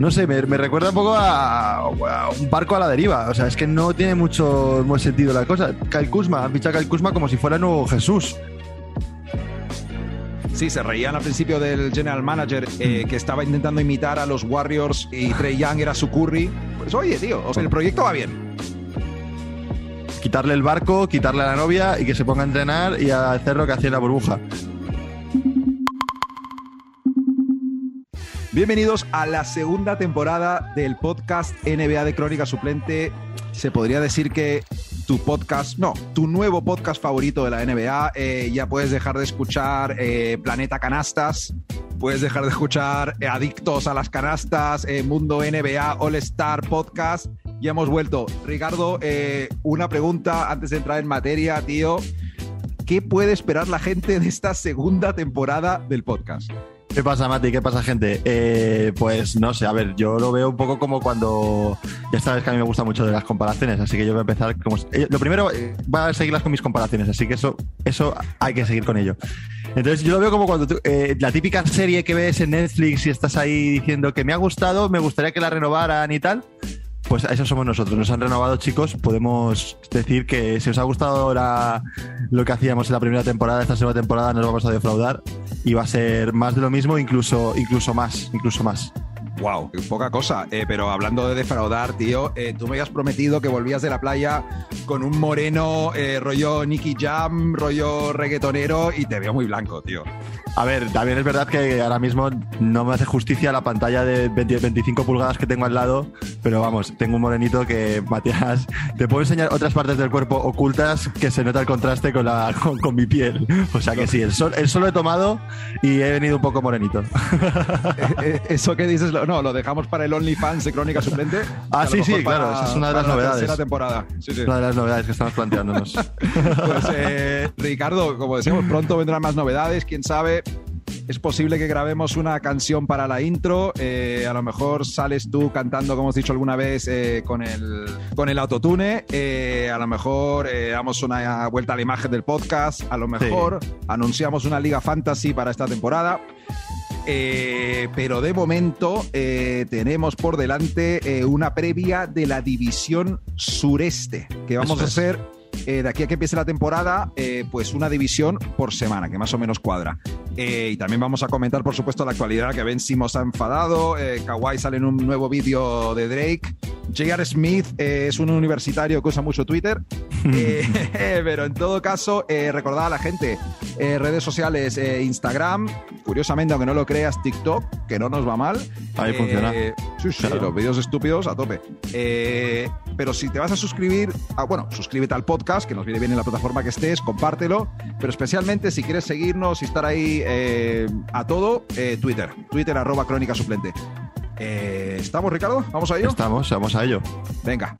no sé, me, recuerda un poco a, un barco a la deriva. O sea, es que no tiene mucho, mucho sentido la cosa. Kuzma, han fichado a Kuzma como si fuera nuevo Jesús. Sí, se reían al principio del general manager eh, que estaba intentando imitar a los Warriors y Trey Young era su curry. Pues oye, tío, o sea, el proyecto va bien. Quitarle el barco, quitarle a la novia y que se ponga a entrenar y a hacer lo que hacía la burbuja. Bienvenidos a la segunda temporada del podcast NBA de Crónica Suplente. Se podría decir que tu podcast, no, tu nuevo podcast favorito de la NBA. Eh, ya puedes dejar de escuchar eh, Planeta Canastas, puedes dejar de escuchar eh, Adictos a las Canastas, Mundo NBA All Star Podcast. Ya hemos vuelto. Ricardo, una pregunta antes de entrar en materia, tío. ¿Qué puede esperar la gente de esta segunda temporada del podcast? ¿Qué pasa, Mati? ¿Qué pasa, gente? Eh, pues no sé, a ver, yo lo veo un poco como cuando. Ya sabes que a mí me gusta mucho de las comparaciones, así que yo voy a empezar como. Eh, lo primero, eh, voy a seguirlas con mis comparaciones, así que eso, eso hay que seguir con ello. Entonces, yo lo veo como cuando la típica serie que ves en Netflix y estás ahí diciendo que me ha gustado, me gustaría que la renovaran y tal. Pues eso somos nosotros. Nos han renovado, chicos. Podemos decir que si os ha gustado ahora lo que hacíamos en la primera temporada, esta segunda temporada nos vamos a defraudar y va a ser más de lo mismo, incluso, incluso más, incluso más. Wow, poca cosa. Eh, pero hablando de defraudar, tío, eh, tú me habías prometido que volvías de la playa con un moreno eh, rollo Nicky Jam, rollo reggaetonero y te veo muy blanco, tío. A ver, también es verdad que ahora mismo no me hace justicia la pantalla de 25 pulgadas que tengo al lado, pero vamos, tengo un morenito que, Matías, te puedo enseñar otras partes del cuerpo ocultas que se nota el contraste con, la, con, mi piel. O sea que sí, el sol, el sol lo he tomado y he venido un poco morenito. Eso que dices, no, lo dejamos para el OnlyFans de Crónica Suplente. Ah, sí, sí, claro, esa es una de las novedades. La temporada. Una de las novedades que estamos planteándonos. pues, eh, Ricardo, como decíamos, pronto vendrán más novedades, quién sabe. Es posible que grabemos una canción para la intro. Eh, a lo mejor sales tú cantando, como hemos dicho alguna vez, eh, con, el, con el autotune. a lo mejor damos una vuelta a la imagen del podcast. A lo mejor anunciamos una liga fantasy para esta temporada. Eh, pero de momento eh, tenemos por delante eh, una previa de la división sureste que vamos a hacer de aquí a que empiece la temporada, pues una división por semana, que más o menos cuadra. y también vamos a comentar, por supuesto, la actualidad, que Ben Simmons ha enfadado, Kawhi sale en un nuevo vídeo de Drake, J.R. Smith es un universitario que usa mucho Twitter, pero en todo caso, recordad a la gente, redes sociales, Instagram, curiosamente, aunque no lo creas, TikTok, que no nos va mal. Ahí funciona. Eh, sí, sí, los vídeos estúpidos a tope. Eh, pero si te vas a suscribir, ah, bueno, suscríbete al podcast, que nos viene bien en la plataforma que estés, compártelo, pero especialmente si quieres seguirnos y estar ahí eh, a todo, Twitter, Twitter arroba crónica suplente. ¿Estamos, Ricardo? ¿Vamos a ello? Estamos, vamos a ello. Venga.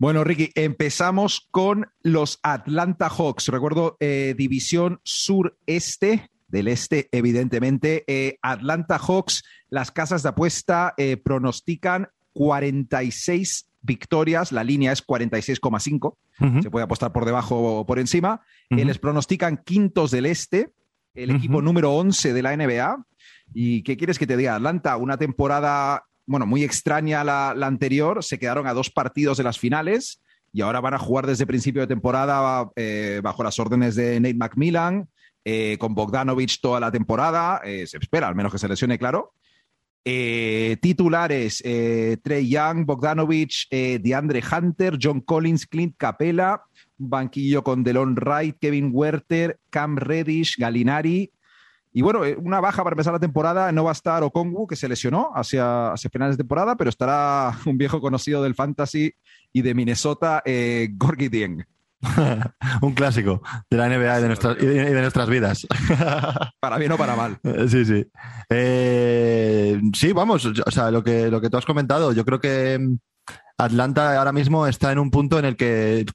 Bueno, Ricky, empezamos con los Atlanta Hawks. Recuerdo, eh, división sureste, del este, evidentemente. Eh, Atlanta Hawks, las casas de apuesta eh, pronostican 46 victorias, la línea es 46,5, se puede apostar por debajo o por encima. les pronostican quintos del este, el equipo número 11 de la NBA. ¿Y qué quieres que te diga? Atlanta, una temporada bueno, muy extraña la, anterior, se quedaron a dos partidos de las finales y ahora van a jugar desde principio de temporada eh, bajo las órdenes de Nate McMillan, eh, con Bogdanovich toda la temporada, eh, se espera, al menos que se lesione, claro. Titulares, Trey Young, Bogdanovich, DeAndre Hunter, John Collins, Clint Capella, banquillo con Delon Wright, Kevin Werther, Cam Reddish, Galinari, y bueno, eh, una baja para empezar la temporada no va a estar Okongu, que se lesionó hacia, hacia finales de temporada, pero estará un viejo conocido del fantasy y de Minnesota, eh, Gorgie Dieng. un clásico de la NBA y de, nuestras, y de nuestras vidas. para bien o para mal. Sí, sí. Eh, sí, vamos, o sea, lo que, lo que tú has comentado, yo creo que mm, Atlanta ahora mismo está en un punto en el que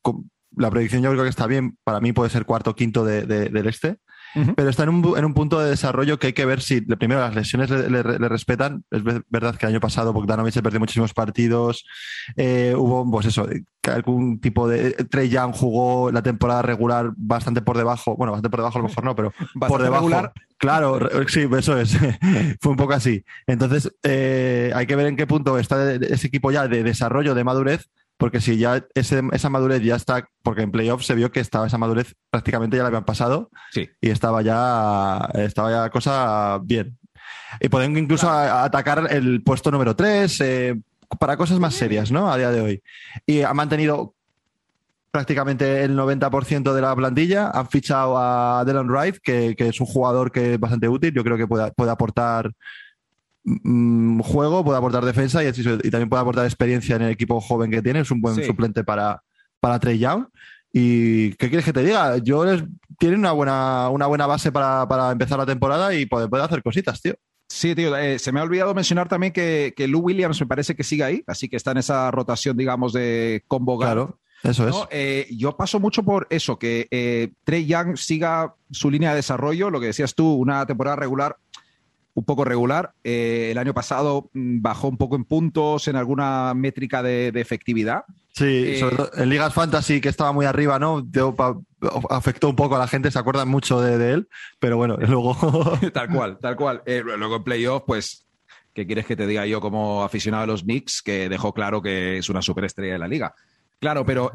la predicción yo creo que está bien, para mí puede ser cuarto o quinto del este. pero está en un, en un, punto de desarrollo que hay que ver si, primero, las lesiones le, le, respetan. Es verdad que el año pasado Bogdanovic se perdió muchísimos partidos. Eh, hubo, pues eso, algún tipo de. Trey Young jugó la temporada regular bastante por debajo. Bueno, bastante por debajo a lo mejor no, pero por debajo. Claro, sí, eso es. Fue un poco así. Entonces, eh, hay que ver en qué punto está ese equipo ya de desarrollo, de madurez, porque si ya esa madurez ya está, porque en playoffs se vio que estaba esa madurez prácticamente ya la habían pasado sí. y estaba ya, estaba ya cosa bien. Y pueden incluso atacar el puesto número 3 eh, para cosas más serias, ¿no? A día de hoy. Y ha mantenido prácticamente el 90% de la plantilla. Han fichado a Dylan Wright, que, que, es un jugador que es bastante útil. Yo creo que puede, puede aportar Mm, juego, puede aportar defensa y, también puede aportar experiencia en el equipo joven que tiene. Es un buen suplente para, para Trey Young. ¿Y qué quieres que te diga? Yo tiene una buena, una buena base para, empezar la temporada y puede, puede hacer cositas, tío. Sí, tío, eh, se me ha olvidado mencionar también que, que, Lou Williams me parece que sigue ahí, así que está en esa rotación, digamos, de combo Claro, eso es. Eh, yo paso mucho por eso, que eh, Trey Young siga su línea de desarrollo, lo que decías tú, una temporada regular un poco regular. Eh, el año pasado mm, bajó un poco en puntos, en alguna métrica de, efectividad. Sí, eh, sobre todo en Ligas Fantasy, que estaba muy arriba, ¿no? afectó un poco a la gente, se acuerdan mucho de, él, pero bueno, luego. tal cual, tal cual. Eh, luego en playoff, pues, ¿qué quieres que te diga yo como aficionado a los Knicks? Que dejó claro que es una superestrella de la liga. Claro, pero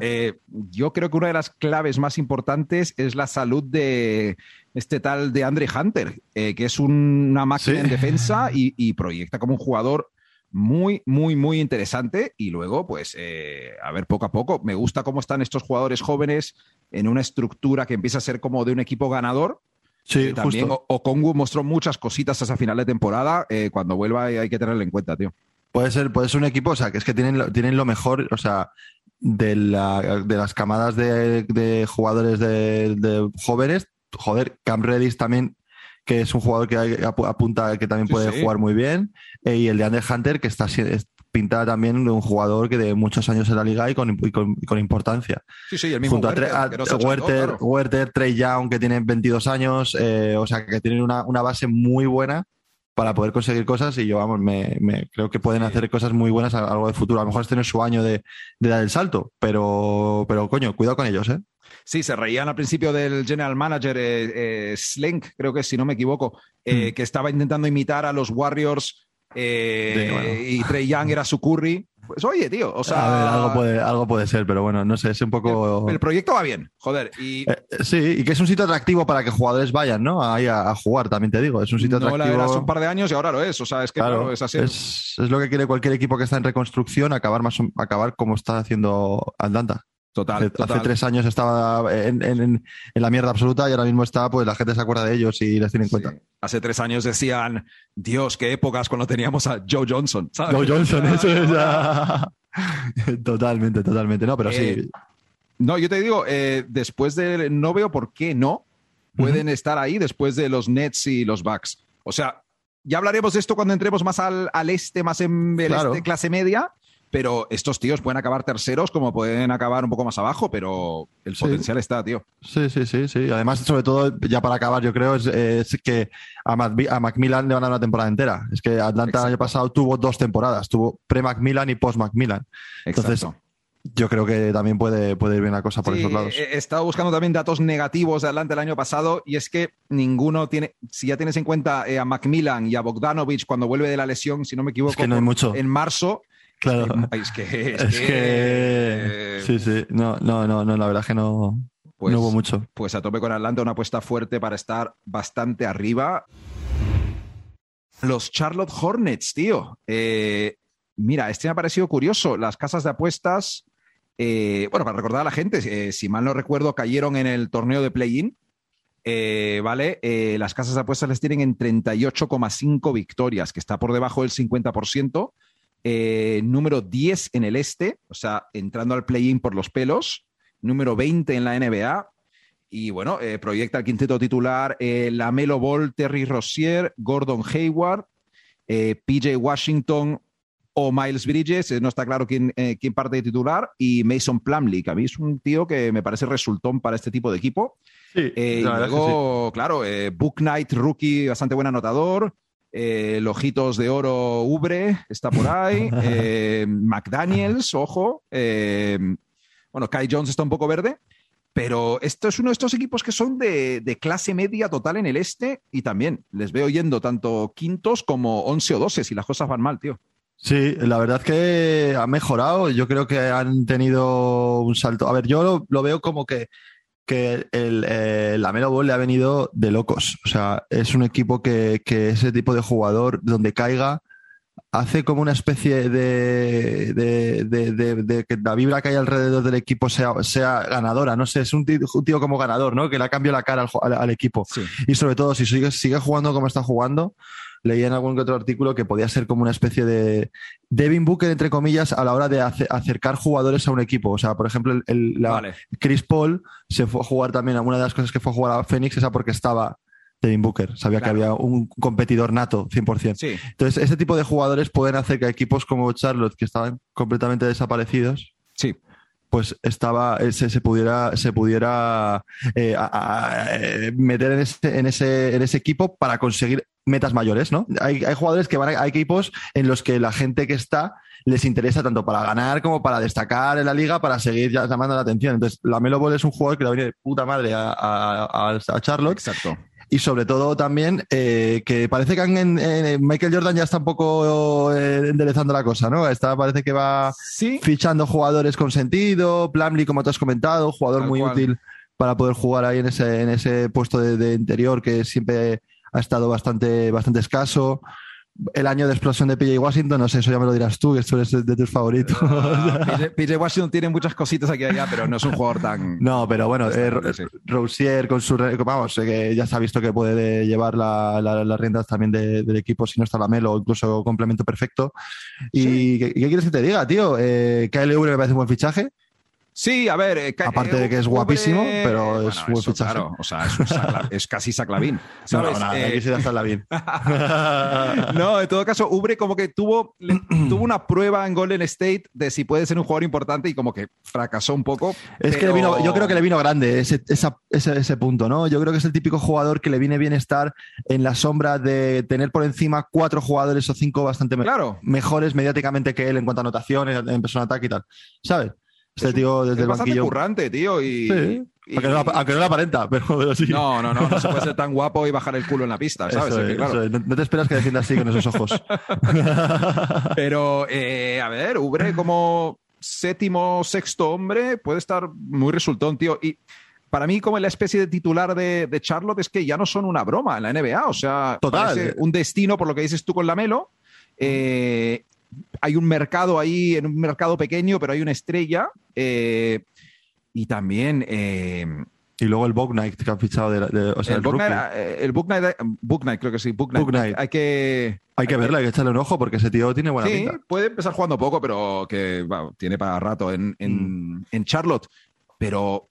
yo creo que una de las claves más importantes es la salud de, este tal de Andre Hunter, eh, que es una máquina en defensa y, proyecta como un jugador muy, muy, muy interesante. Y luego, pues, eh, a ver, poco a poco, me gusta cómo están estos jugadores jóvenes en una estructura que empieza a ser como de un equipo ganador. Sí, eh, también Okongu mostró muchas cositas hasta final de temporada. cuando vuelva hay que tenerlo en cuenta, tío. Puede ser, puede ser un equipo, o sea, que es que tienen, tienen lo mejor, o sea, de, las camadas de, jugadores de, jóvenes. Joder, Cam Redis también, que es un jugador que apunta que también puede jugar muy bien, eh, y el de Ander Hunter, que está pintada también de un jugador que de muchos años en la liga y con, con, importancia. Sí, sí, el mismo Junto a, Werther, Trey Young, que tiene 22 años, eh, o sea, que tienen una, base muy buena para poder conseguir cosas y yo, vamos, me, creo que pueden hacer cosas muy buenas a, algo de futuro. A lo mejor este no es su año de, de dar el salto, pero, pero coño, cuidado con ellos, ¿eh? Sí, se reían al principio del general manager eh, eh Slink, creo que si no me equivoco, eh, hmm. que estaba intentando imitar a los Warriors y Trey Young era su curry. Pues oye, tío, o sea. A ver, algo puede, algo puede ser, pero bueno, no sé, es un poco. El, proyecto va bien, joder. Y... sí, y que es un sitio atractivo para que jugadores vayan, ¿no? Ahí a, jugar, también te digo. Es un sitio atractivo. No hace un par de años y ahora lo es. O sea, es que claro, es así. Es, es, lo que quiere cualquier equipo que está en reconstrucción, acabar, más, acabar como está haciendo Atlanta. Total, hace, tres años estaba en, la mierda absoluta y ahora mismo está, pues la gente se acuerda de ellos y les tiene en cuenta. Hace tres años decían, Dios, qué épocas cuando teníamos a Joe Johnson. Joe Johnson, eso es. totalmente, totalmente. No, pero sí. Eh, no, yo te digo, eh, después de. No veo por qué no pueden estar ahí después de los Nets y los Bucks. O sea, ya hablaremos de esto cuando entremos más al, este, más en el este, clase media pero estos tíos pueden acabar terceros como pueden acabar un poco más abajo, pero el potencial está, tío. Sí, sí, sí, sí. Además, sobre todo, ya para acabar, yo creo, es, que a, Macmillan le van a dar una temporada entera. Es que Atlanta el año pasado tuvo dos temporadas, tuvo pre-Macmillan y post-Macmillan. Entonces, yo creo que también puede, puede ir bien la cosa por esos lados. He estado buscando también datos negativos de Atlanta el año pasado y es que ninguno tiene, si ya tienes en cuenta eh, a Macmillan y a Bogdanovich cuando vuelve de la lesión, si no me equivoco, en marzo, Claro. Es que. Es, que... Sí, sí. No, no, no, no, la verdad es que no, pues, no hubo mucho. Pues a tope con Atlanta, una apuesta fuerte para estar bastante arriba. Los Charlotte Hornets, tío. Eh, mira, este me ha parecido curioso. Las casas de apuestas. Eh, bueno, para recordar a la gente, eh, si mal no recuerdo, cayeron en el torneo de play-in. ¿Vale? las casas de apuestas les tienen en 38,5 victorias, que está por debajo del 50%. Eh, número 10 en el este, o sea, entrando al play-in por los pelos, número 20 en la NBA. Y bueno, eh, proyecta el quinteto titular eh, Lamelo Ball, Terry Rossier, Gordon Hayward, PJ Washington, o Miles Bridges, no está claro quién, quién parte de titular, y Mason Plumley, que a mí es un tío que me parece resultón para este tipo de equipo. Sí, y luego, claro, Book Knight, rookie, bastante buen anotador. Eh, Lojitos de Oro Ubre está por ahí. Eh, McDaniels, ojo. Eh, bueno, Kai Jones está un poco verde. Pero esto es uno de estos equipos que son de, clase media total en el este y también les veo yendo tanto quintos como once o doce si las cosas van mal, tío. Sí, la verdad es que ha mejorado. Yo creo que han tenido un salto. A ver, yo lo veo como que que el, eh, la Melo Ball le ha venido de locos. O sea, es un equipo que, ese tipo de jugador, donde caiga, hace como una especie de, de, que la vibra que hay alrededor del equipo sea, sea ganadora. No sé, es un tío, como ganador, ¿no? Que le ha cambiado la cara al, equipo. Y sobre todo, si sigue, sigue jugando como está jugando, leía en algún otro artículo que podía ser como una especie de Devin Booker, entre comillas, a la hora de acercar jugadores a un equipo. O sea, por ejemplo, el, Chris Paul se fue a jugar también, alguna de las cosas que fue a jugar a Phoenix esa porque estaba Devin Booker. Sabía que había un competidor nato, 100%. Sí. Entonces, ese tipo de jugadores pueden hacer que equipos como Charlotte, que estaban completamente desaparecidos, pues estaba se, se pudiera se pudiera eh, eh, meter en ese, en ese en ese equipo para conseguir metas mayores, ¿no? Hay, hay jugadores que van a, hay equipos en los que la gente que está les interesa tanto para ganar como para destacar en la liga, para seguir llamando la atención. Entonces, la Melo Ball es un jugador que le viene de puta madre a, a, a Charlotte. Exacto y sobre todo también eh, que parece que en, Michael Jordan ya está un poco eh, enderezando la cosa, ¿no? Está, parece que va fichando jugadores con sentido, Plumlee, como te has comentado, jugador muy útil para poder jugar ahí en ese, en ese puesto de, interior que siempre ha estado bastante, bastante escaso el año de explosión de PJ Washington, no sé, eso ya me lo dirás tú, que tú eres de, tus favoritos. PJ, Washington tiene muchas cositas aquí y allá, pero no es un jugador tan. No, pero bueno, eh, Rousier con su. Vamos, que ya se ha visto que puede llevar las riendas también del equipo si no está la Melo, incluso complemento perfecto. ¿Y ¿qué, quieres que te diga, tío? Eh, KLV me parece un buen fichaje. Sí, a ver. Eh, Aparte de que es guapísimo, pero es buen fichaje. Claro, o sea, es, casi Saclavín. No, no, eh, Saclavín. no, en todo caso, Ubre como que tuvo, tuvo una prueba en Golden State de si puede ser un jugador importante y como que fracasó un poco. Es que le vino, yo creo que le vino grande ese, ese, punto, ¿no? Yo creo que es el típico jugador que le viene bien estar en la sombra de tener por encima cuatro jugadores o cinco bastante mejores mediáticamente que él en cuanto a anotaciones, en persona ataque y tal. ¿Sabes? Este tío desde el banquillo. currante, tío. Y, sí. aunque, no, lo aparenta, pero, sí. No, no, no, no se puede ser tan guapo y bajar el culo en la pista, ¿sabes? no, te esperas que defienda así con esos ojos. pero, eh, a ver, Ubre como séptimo, sexto hombre puede estar muy resultón, tío. Y para mí, como la especie de titular de, Charlotte, es que ya no son una broma en la NBA. O sea, Total. un destino, por lo que dices tú con la Melo. Eh, hay un mercado ahí, en un mercado pequeño, pero hay una estrella. Eh, y también. Eh, y luego el Book Knight que han fichado de, o sea, el, el, Book Knight, Book Knight, creo que sí. Book Knight. Hay que. Hay que verle, hay que echarle un ojo porque ese tío tiene buena sí, puede empezar jugando poco, pero que tiene para rato en, en, mm. Charlotte. Pero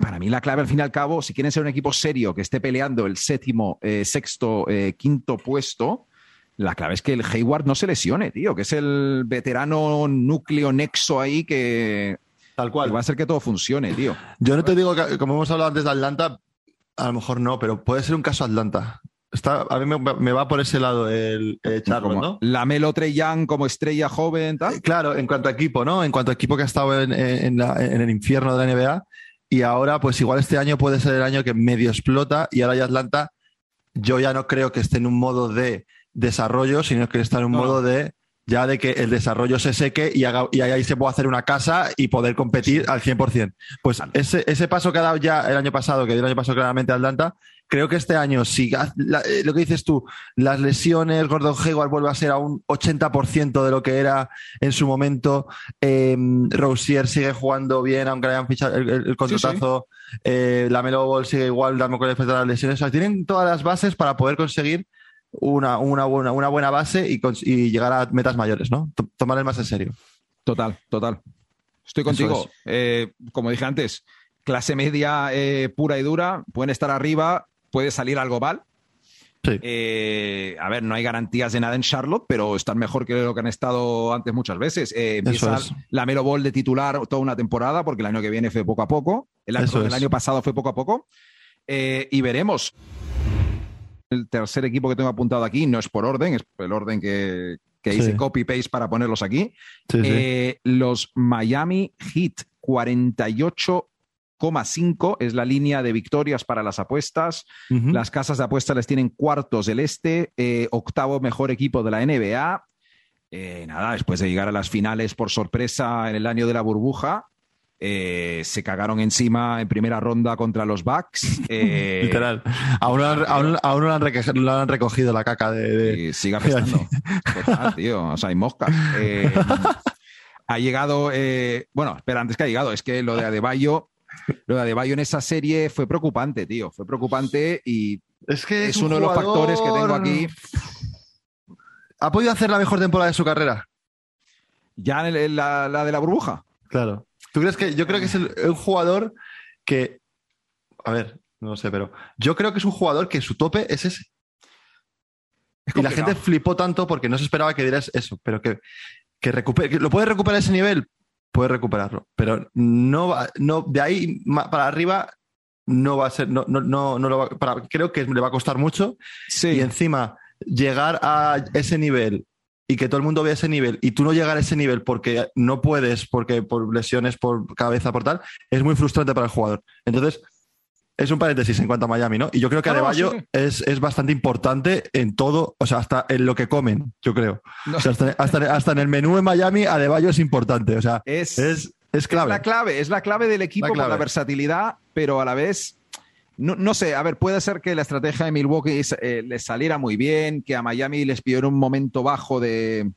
para mí la clave al fin y al cabo, si quieren ser un equipo serio que esté peleando el séptimo, eh, sexto, quinto puesto, la clave es que el Hayward no se lesione, tío, que es el veterano núcleo nexo ahí que, Tal cual. va a hacer que todo funcione, tío. Yo no te digo que, como hemos hablado antes de Atlanta, a lo mejor no, pero puede ser un caso Atlanta. Está, a mí me, va por ese lado el, Charlo, ¿no? La Melo Young como estrella joven, tal. Eh, claro, en cuanto a equipo, ¿no? En cuanto a equipo que ha estado en, en, el infierno de la NBA y ahora, pues igual este año puede ser el año que medio explota y ahora ya Atlanta, yo ya no creo que esté en un modo de desarrollo, sino que está en un modo de ya de que el desarrollo se seque y, haga, y ahí se puede hacer una casa y poder competir al 100%. Pues ese, ese paso que ha dado ya el año pasado, que dio el año pasado claramente Atlanta, creo que este año, si eh, lo que dices tú, las lesiones, Gordon Hayward vuelve a ser a un 80% de lo que era en su momento, eh, Rousier sigue jugando bien, aunque le hayan fichado el, el, contratazo, eh, la Melo Ball sigue igual, dando con el efecto de las lesiones. O sea, tienen todas las bases para poder conseguir una, una, buena, una buena base y, llegar a metas mayores, ¿no? Tomar más en serio. Total, total. Estoy contigo. Eh, como dije antes, clase media eh, pura y dura, pueden estar arriba, puede salir algo mal. Sí. Eh, a ver, no hay garantías de nada en Charlotte, pero están mejor que lo que han estado antes muchas veces. Empieza es. la Melo Ball de titular toda una temporada, porque el año que viene fue poco a poco. El año, el pasado fue poco a poco. Y veremos. El tercer equipo que tengo apuntado aquí no es por orden, es el orden que, que Sí. hice copy-paste para ponerlos aquí. Sí, sí. Eh, los Miami Heat 48,5 es la línea de victorias para las apuestas. Las casas de apuestas les tienen cuartos del este, eh, octavo mejor equipo de la NBA. Eh, nada, después de llegar a las finales por sorpresa en el año de la burbuja, eh, se cagaron encima en primera ronda contra los Bucks. Eh, Literal. Aún no, han, aún- aún no han reque- no han recogido la caca de. de- y siga apestando. Total, tío. O sea, hay moscas. Eh, ha llegado. eh, bueno, espera, antes que ha llegado, es que lo de Adebayo. Lo de Adebayo en esa serie fue preocupante, tío. Fue preocupante y Es que es un uno de los factores que tengo aquí. ¿Ha podido hacer la mejor temporada de su carrera? Ya en el- la, la de la burbuja. Claro. ¿Tú crees que.? Yo creo que es el- un jugador que. A ver, no lo sé, pero. Yo creo que es un jugador que su tope es ese. Es Y la gente flipó tanto porque no se esperaba que dieras eso, pero que, que recupere, que lo puede recuperar ese nivel, puede recuperarlo, pero no va, no, de ahí para arriba no va a ser, no, no, no, no lo va- para- creo que le va a costar mucho Sí. y encima llegar a ese nivel y que todo el mundo vea ese nivel y tú no llegar a ese nivel porque no puedes, porque por lesiones, por cabeza, por tal, es muy frustrante para el jugador. Entonces, es un paréntesis en cuanto a Miami, ¿no? Y yo creo que no, Adebayo sí, es, es bastante importante en todo, o sea, hasta en lo que comen, yo creo. No. O sea, hasta, hasta- hasta en el menú en Miami, Adebayo es importante, o sea, es, es, es clave. la clave, es la clave del equipo La clave. la versatilidad, pero a la vez. No, no sé, a ver, puede ser que la estrategia de Milwaukee eh, les saliera muy bien, que a Miami les pidió un momento bajo de,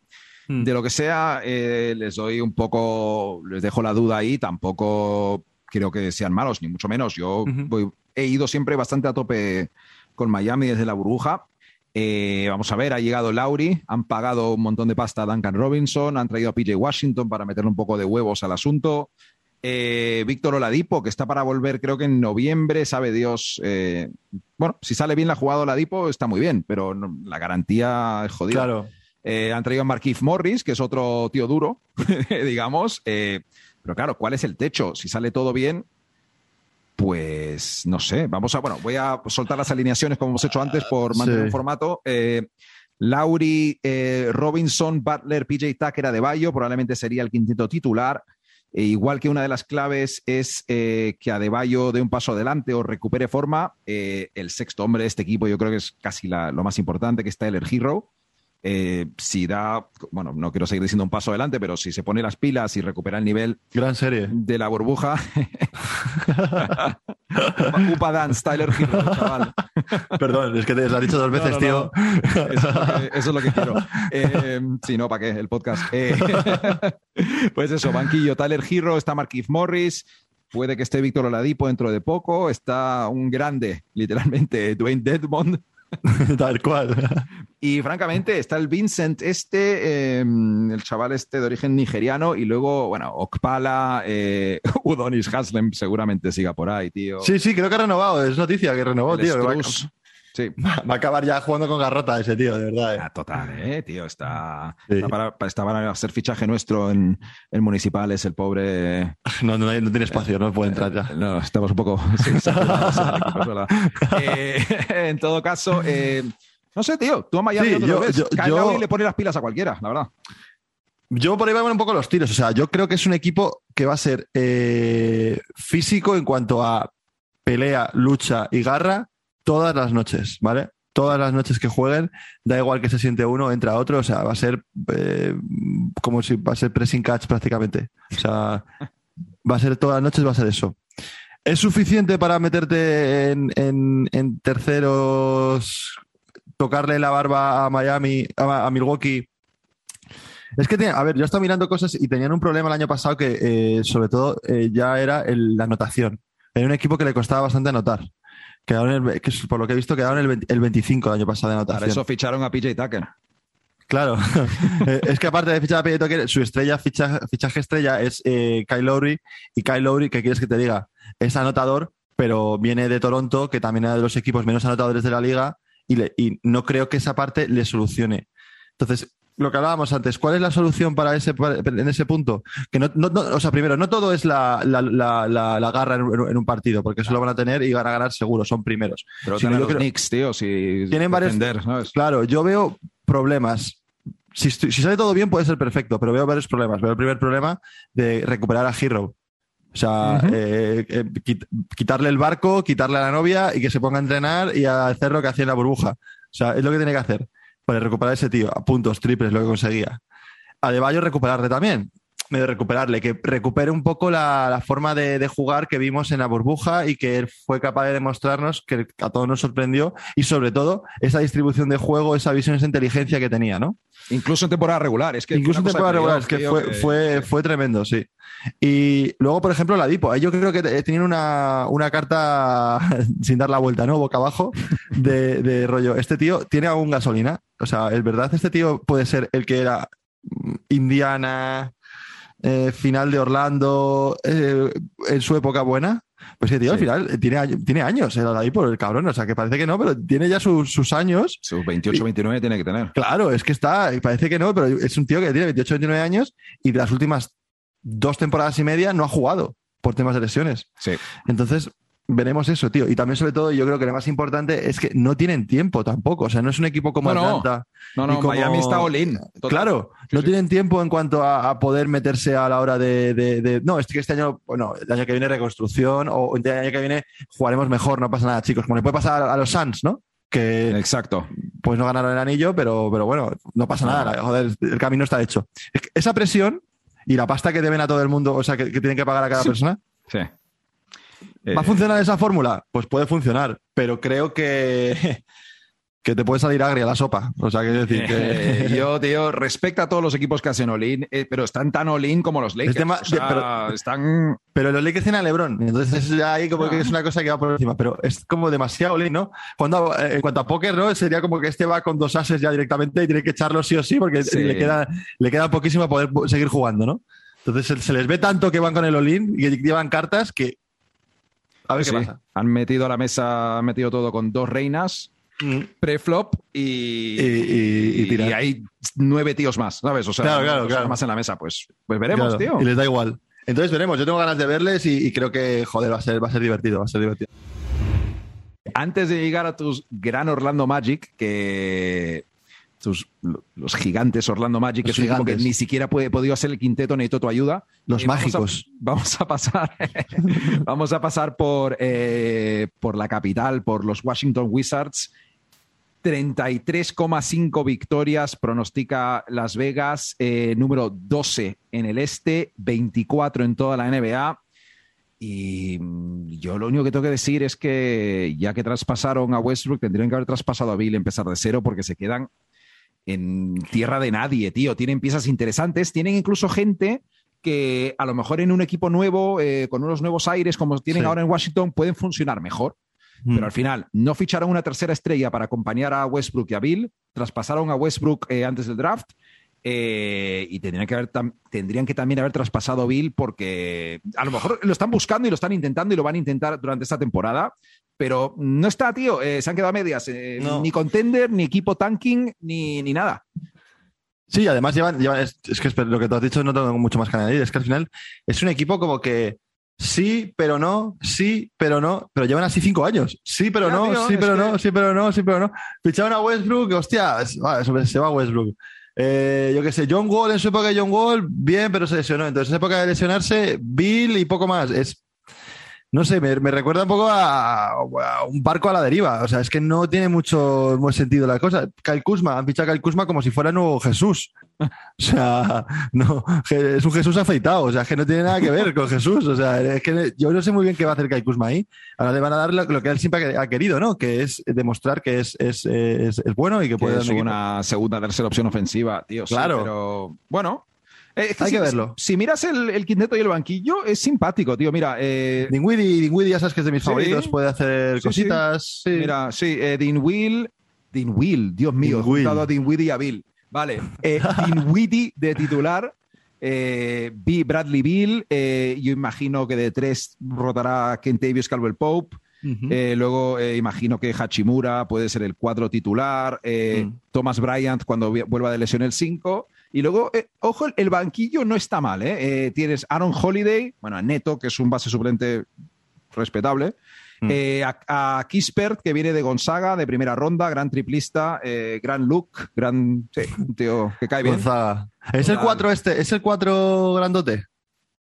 Hmm. de lo que sea, eh, les doy un poco, les dejo la duda ahí, tampoco creo que sean malos, ni mucho menos. Yo voy- he ido siempre bastante a tope con Miami desde la burbuja. Eh, vamos a ver, ha llegado Lauri, han pagado un montón de pasta a Duncan Robinson, han traído a PJ Washington para meterle un poco de huevos al asunto. Eh, Víctor Oladipo, que está para volver creo que en noviembre, sabe Dios. eh, bueno, si sale bien la jugada Oladipo está muy bien, pero no- la garantía es jodida. Claro. Eh, han traído a Marquise Morris, que es otro tío duro, digamos. Pero claro, ¿cuál es el techo? Si sale todo bien, pues no sé. Vamos a, bueno, voy a soltar las alineaciones como hemos hecho antes por mantener Sí. un formato. Lauri, Robinson, Butler, PJ Tucker, Adebayo, probablemente sería el quinteto titular. E igual que una de las claves es eh, que Adebayo dé un paso adelante o recupere forma, eh, el sexto hombre de este equipo yo creo que es casi la- lo más importante, que está el Hero. Eh, si da, bueno, no quiero seguir diciendo un paso adelante, pero si se pone las pilas y recupera el nivel Gran serie. de la burbuja. Upa Dance, Tyler Hero, chaval. Perdón, es que te lo has dicho dos veces, no, tío. Eso es lo que, eso es lo que quiero. Eh, sí, no, ¿para qué? El podcast. Eh, pues eso, banquillo, Tyler Hero, está Marquise Morris, puede que esté Víctor Oladipo dentro de poco, está un grande, literalmente, Dwayne Dedmond. Tal cual. Y francamente, está el Vincent este, eh, el chaval este de origen nigeriano, y luego, bueno, Okpala, eh, Udonis Haslem seguramente siga por ahí, tío. Sí, sí, creo que ha renovado. Es noticia que renovó, El tío. Strus. Sí. va a acabar ya jugando con garrota ese tío, de verdad. eh. Ah, total, eh, tío, está, Sí. está para, está para hacer fichaje nuestro en, en municipales, el pobre. No, no, hay- no tiene espacio, no puede entrar ya. No, estamos un poco sí, en. Eh, en todo caso, eh, no sé, tío, tú a Miami Sí, ¿dónde lo yo- ves? yo- yo- Lowry le pone las pilas a cualquiera, la verdad. Yo por ahí van un poco los tiros. O sea, yo creo que es un equipo que va a ser eh, físico en cuanto a pelea, lucha y garra todas las noches, ¿vale? Todas las noches que jueguen, da igual que se siente uno, entra otro, o sea, va a ser eh, como si va a ser pressing catch prácticamente. O sea, va a ser todas las noches, va a ser eso. ¿Es suficiente para meterte en, terceros, tocarle la barba a Miami, a, Milwaukee? Es que, tiene- a ver, yo estaba mirando cosas y tenían un problema el año pasado que, eh, sobre todo, eh, ya era la anotación. Era un equipo que le costaba bastante anotar. Quedaron el- que por lo que he visto, quedaron el, 20 el 25 el año pasado de anotación. eso ficharon a PJ Tucker. Claro. Eh, es que aparte de fichar a PJ Tucker, su estrella, ficha- fichaje estrella es eh, Kyle Lowry. Y Kyle Lowry, ¿qué quieres que te diga? Es anotador, pero viene de Toronto, que también era de los equipos menos anotadores de la liga. y, le- y no creo que esa parte le solucione. Entonces, lo que hablábamos antes, ¿cuál es la solución para ese, para- en ese punto? Que no, no- no- o sea, primero, no todo es la, la- la- garra en, un- en un partido, porque eso lo van a tener y van a ganar seguro, son primeros. Pero yo los creo- Knicks, tío, si Tienen varios- ¿sabes? Claro, yo veo problemas. Si, si sale todo bien puede ser perfecto, pero veo varios problemas. Veo el primer problema de recuperar a Hero. O sea, eh, eh, quit- quitarle el barco, quitarle a la novia y que se ponga a entrenar y a hacer lo que hacía en la burbuja. O sea, es lo que tiene que hacer para recuperar ese tío. A puntos, triples, lo que conseguía. A De Bayo recuperarle también. Medio recuperarle, que recupere un poco la, la forma de, de jugar que vimos en la burbuja y que él fue capaz de demostrarnos que a todos nos sorprendió y sobre todo esa distribución de juego, esa visión, esa inteligencia que tenía, ¿no? Incluso en temporada regular. Es que Incluso en temporada regular, es que fue, fue, fue tremendo, sí. Y luego, por ejemplo, la Dipo. Yo creo que te- tenían una, una carta sin dar la vuelta, ¿no? Boca abajo, de, de rollo. Este tío tiene aún gasolina. O sea, es verdad, este tío puede ser el que era mm, Indiana, eh, final de Orlando, eh, en su época buena. Pues ese tío al final tiene, tiene años, el Oladipo, el cabrón. O sea, que parece que no, pero tiene ya sus- sus años. Sus 28, 29 tiene que tener. Claro, es que está, parece que no, pero es un tío que tiene 28, 29 años y de las últimas dos temporadas y media no ha jugado por temas de lesiones. Sí. Entonces, veremos eso, tío. Y también, sobre todo, yo creo que lo más importante es que no tienen tiempo tampoco. O sea, no es un equipo como No, no. Atlanta. No, no, como- Miami está all-in. Total. Claro, no sí. tienen tiempo en cuanto a, a poder meterse a la hora de, de- de- No, es que este año, bueno, el año que viene reconstrucción o el año que viene jugaremos mejor, no pasa nada, chicos. Como le puede pasar a los Suns, ¿no? Que, Exacto. pues no ganaron el anillo, pero, pero bueno, no pasa nada. Joder, el camino está hecho. Esa presión y la pasta que deben a todo el mundo, o sea, que, que tienen que pagar a cada Sí. persona, Sí. ¿Va a Eh, funcionar esa fórmula? Pues puede funcionar, pero creo que, que te puede salir agria la sopa. O sea, que decir que. yo, tío, respecta a todos los equipos que hacen all-in, eh, pero están tan all-in como los Lakers. tema- O sea, pero- están. Pero los Lakers tienen a LeBron, entonces es ya ahí como que es una cosa que va por encima, pero es como demasiado lean, ¿no? Cuando, eh, en cuanto a póker, ¿no? Sería como que este va con dos ases ya directamente y tiene que echarlo sí o sí porque Sí. le, queda, le queda poquísimo para poder seguir jugando, ¿no? Entonces se, se les ve tanto que van con el Olin y que llevan cartas que. A ver Sí, qué pasa. Han metido a la mesa, han metido todo con dos reinas, Mm. pre-flop y, Y- y- y tirar. hay nueve tíos más, ¿sabes? O sea, Claro, claro, claro. más en la mesa. Pues, pues veremos, Claro, tío. Y les da igual. Entonces veremos. Yo tengo ganas de verles y, y creo que, joder, va a ser, va a ser divertido. Va a ser divertido. Antes de llegar a tus gran Orlando Magic, que los gigantes Orlando Magic, que es que ni siquiera puede, podido hacer el quinteto, necesito tu ayuda. Los Eh, vamos a- mágicos. Vamos a, pasar, vamos a pasar por, eh, por la capital, por los Washington Wizards. 33,5 victorias pronostica Las Vegas, eh, número 12 en el este, 24 en toda la NBA. Y mm, yo lo único que tengo que decir es que ya que traspasaron a Westbrook, tendrían que haber traspasado a Bill y empezar de cero porque se quedan en tierra de nadie, tío. Tienen piezas interesantes, tienen incluso gente que a lo mejor en un equipo nuevo, eh, con unos nuevos aires como tienen Sí. ahora en Washington, pueden funcionar mejor. Mm. Pero al final no ficharon una tercera estrella para acompañar a Westbrook y a Bill, traspasaron a Westbrook eh, antes del draft eh, y tendrían que, haber tendrían que también haber traspasado a Bill porque a lo mejor lo están buscando y lo están intentando y lo van a intentar durante esta temporada, pero no está, tío, eh, se han quedado a medias, eh, No. ni contender, ni equipo tanking, ni, ni nada. Sí, además llevan, llevan- es, es que es- lo que tú has dicho no tengo mucho más que añadir, es que al final es un equipo como que sí, pero no, sí, pero no, pero llevan así cinco años, sí, pero no, tío, sí, pero que- no, sí, pero no, sí, pero no. Ficharon a Westbrook, hostia, es- se va Westbrook. Eh, yo qué sé, John Wall en su época de John Wall, bien, pero se lesionó. Entonces, en su época de lesionarse, Bill y poco más. Es, no sé, me, me recuerda un poco a, a un barco a la deriva. O sea, es que no tiene mucho, sentido la cosa. Kuzma, han fichado a Kuzma como si fuera nuevo Jesús. O sea, no, es un Jesús afeitado. O sea, es que no tiene nada que ver con Jesús. O sea, es que yo no sé muy bien qué va a hacer Kyle Kuzma ahí. Ahora le van a dar lo, lo que él siempre ha querido, ¿no? Que es demostrar que es, es, es, es bueno y que Que puede es equipo. una segunda, tercera opción ofensiva, tío. sí, Claro. pero bueno. Eh, Hay si- que verlo. Si miras el, el quinteto y el banquillo, es simpático, tío. Mira, eh, Dinwiddie, Dinwiddie, ya sabes que es de mis Sí. favoritos, puede hacer Sí, cositas. sí. Mira, sí, eh, Dean Will. Dean Will, Dios mío, he a Weedy y a Bill. Vale, eh, Weedy de titular, eh, B. Bradley Bill, eh, yo imagino que de tres rotará Kent Davis, Calvert Pope. Eh, luego eh, imagino que Hachimura puede ser el cuadro titular. Eh, mm. Thomas Bryant cuando vuelva de lesión el 5. Y luego, ojo, el banquillo no está mal. tienes Aaron Holiday, bueno, a Neto, que es un base suplente respetable. Mm. a, Kispert, que viene de Gonzaga, de primera ronda, gran triplista, gran look, gran sí, tío que cae bien. Gonzaga. ¿Es el 4 este? ¿Es el 4 grandote?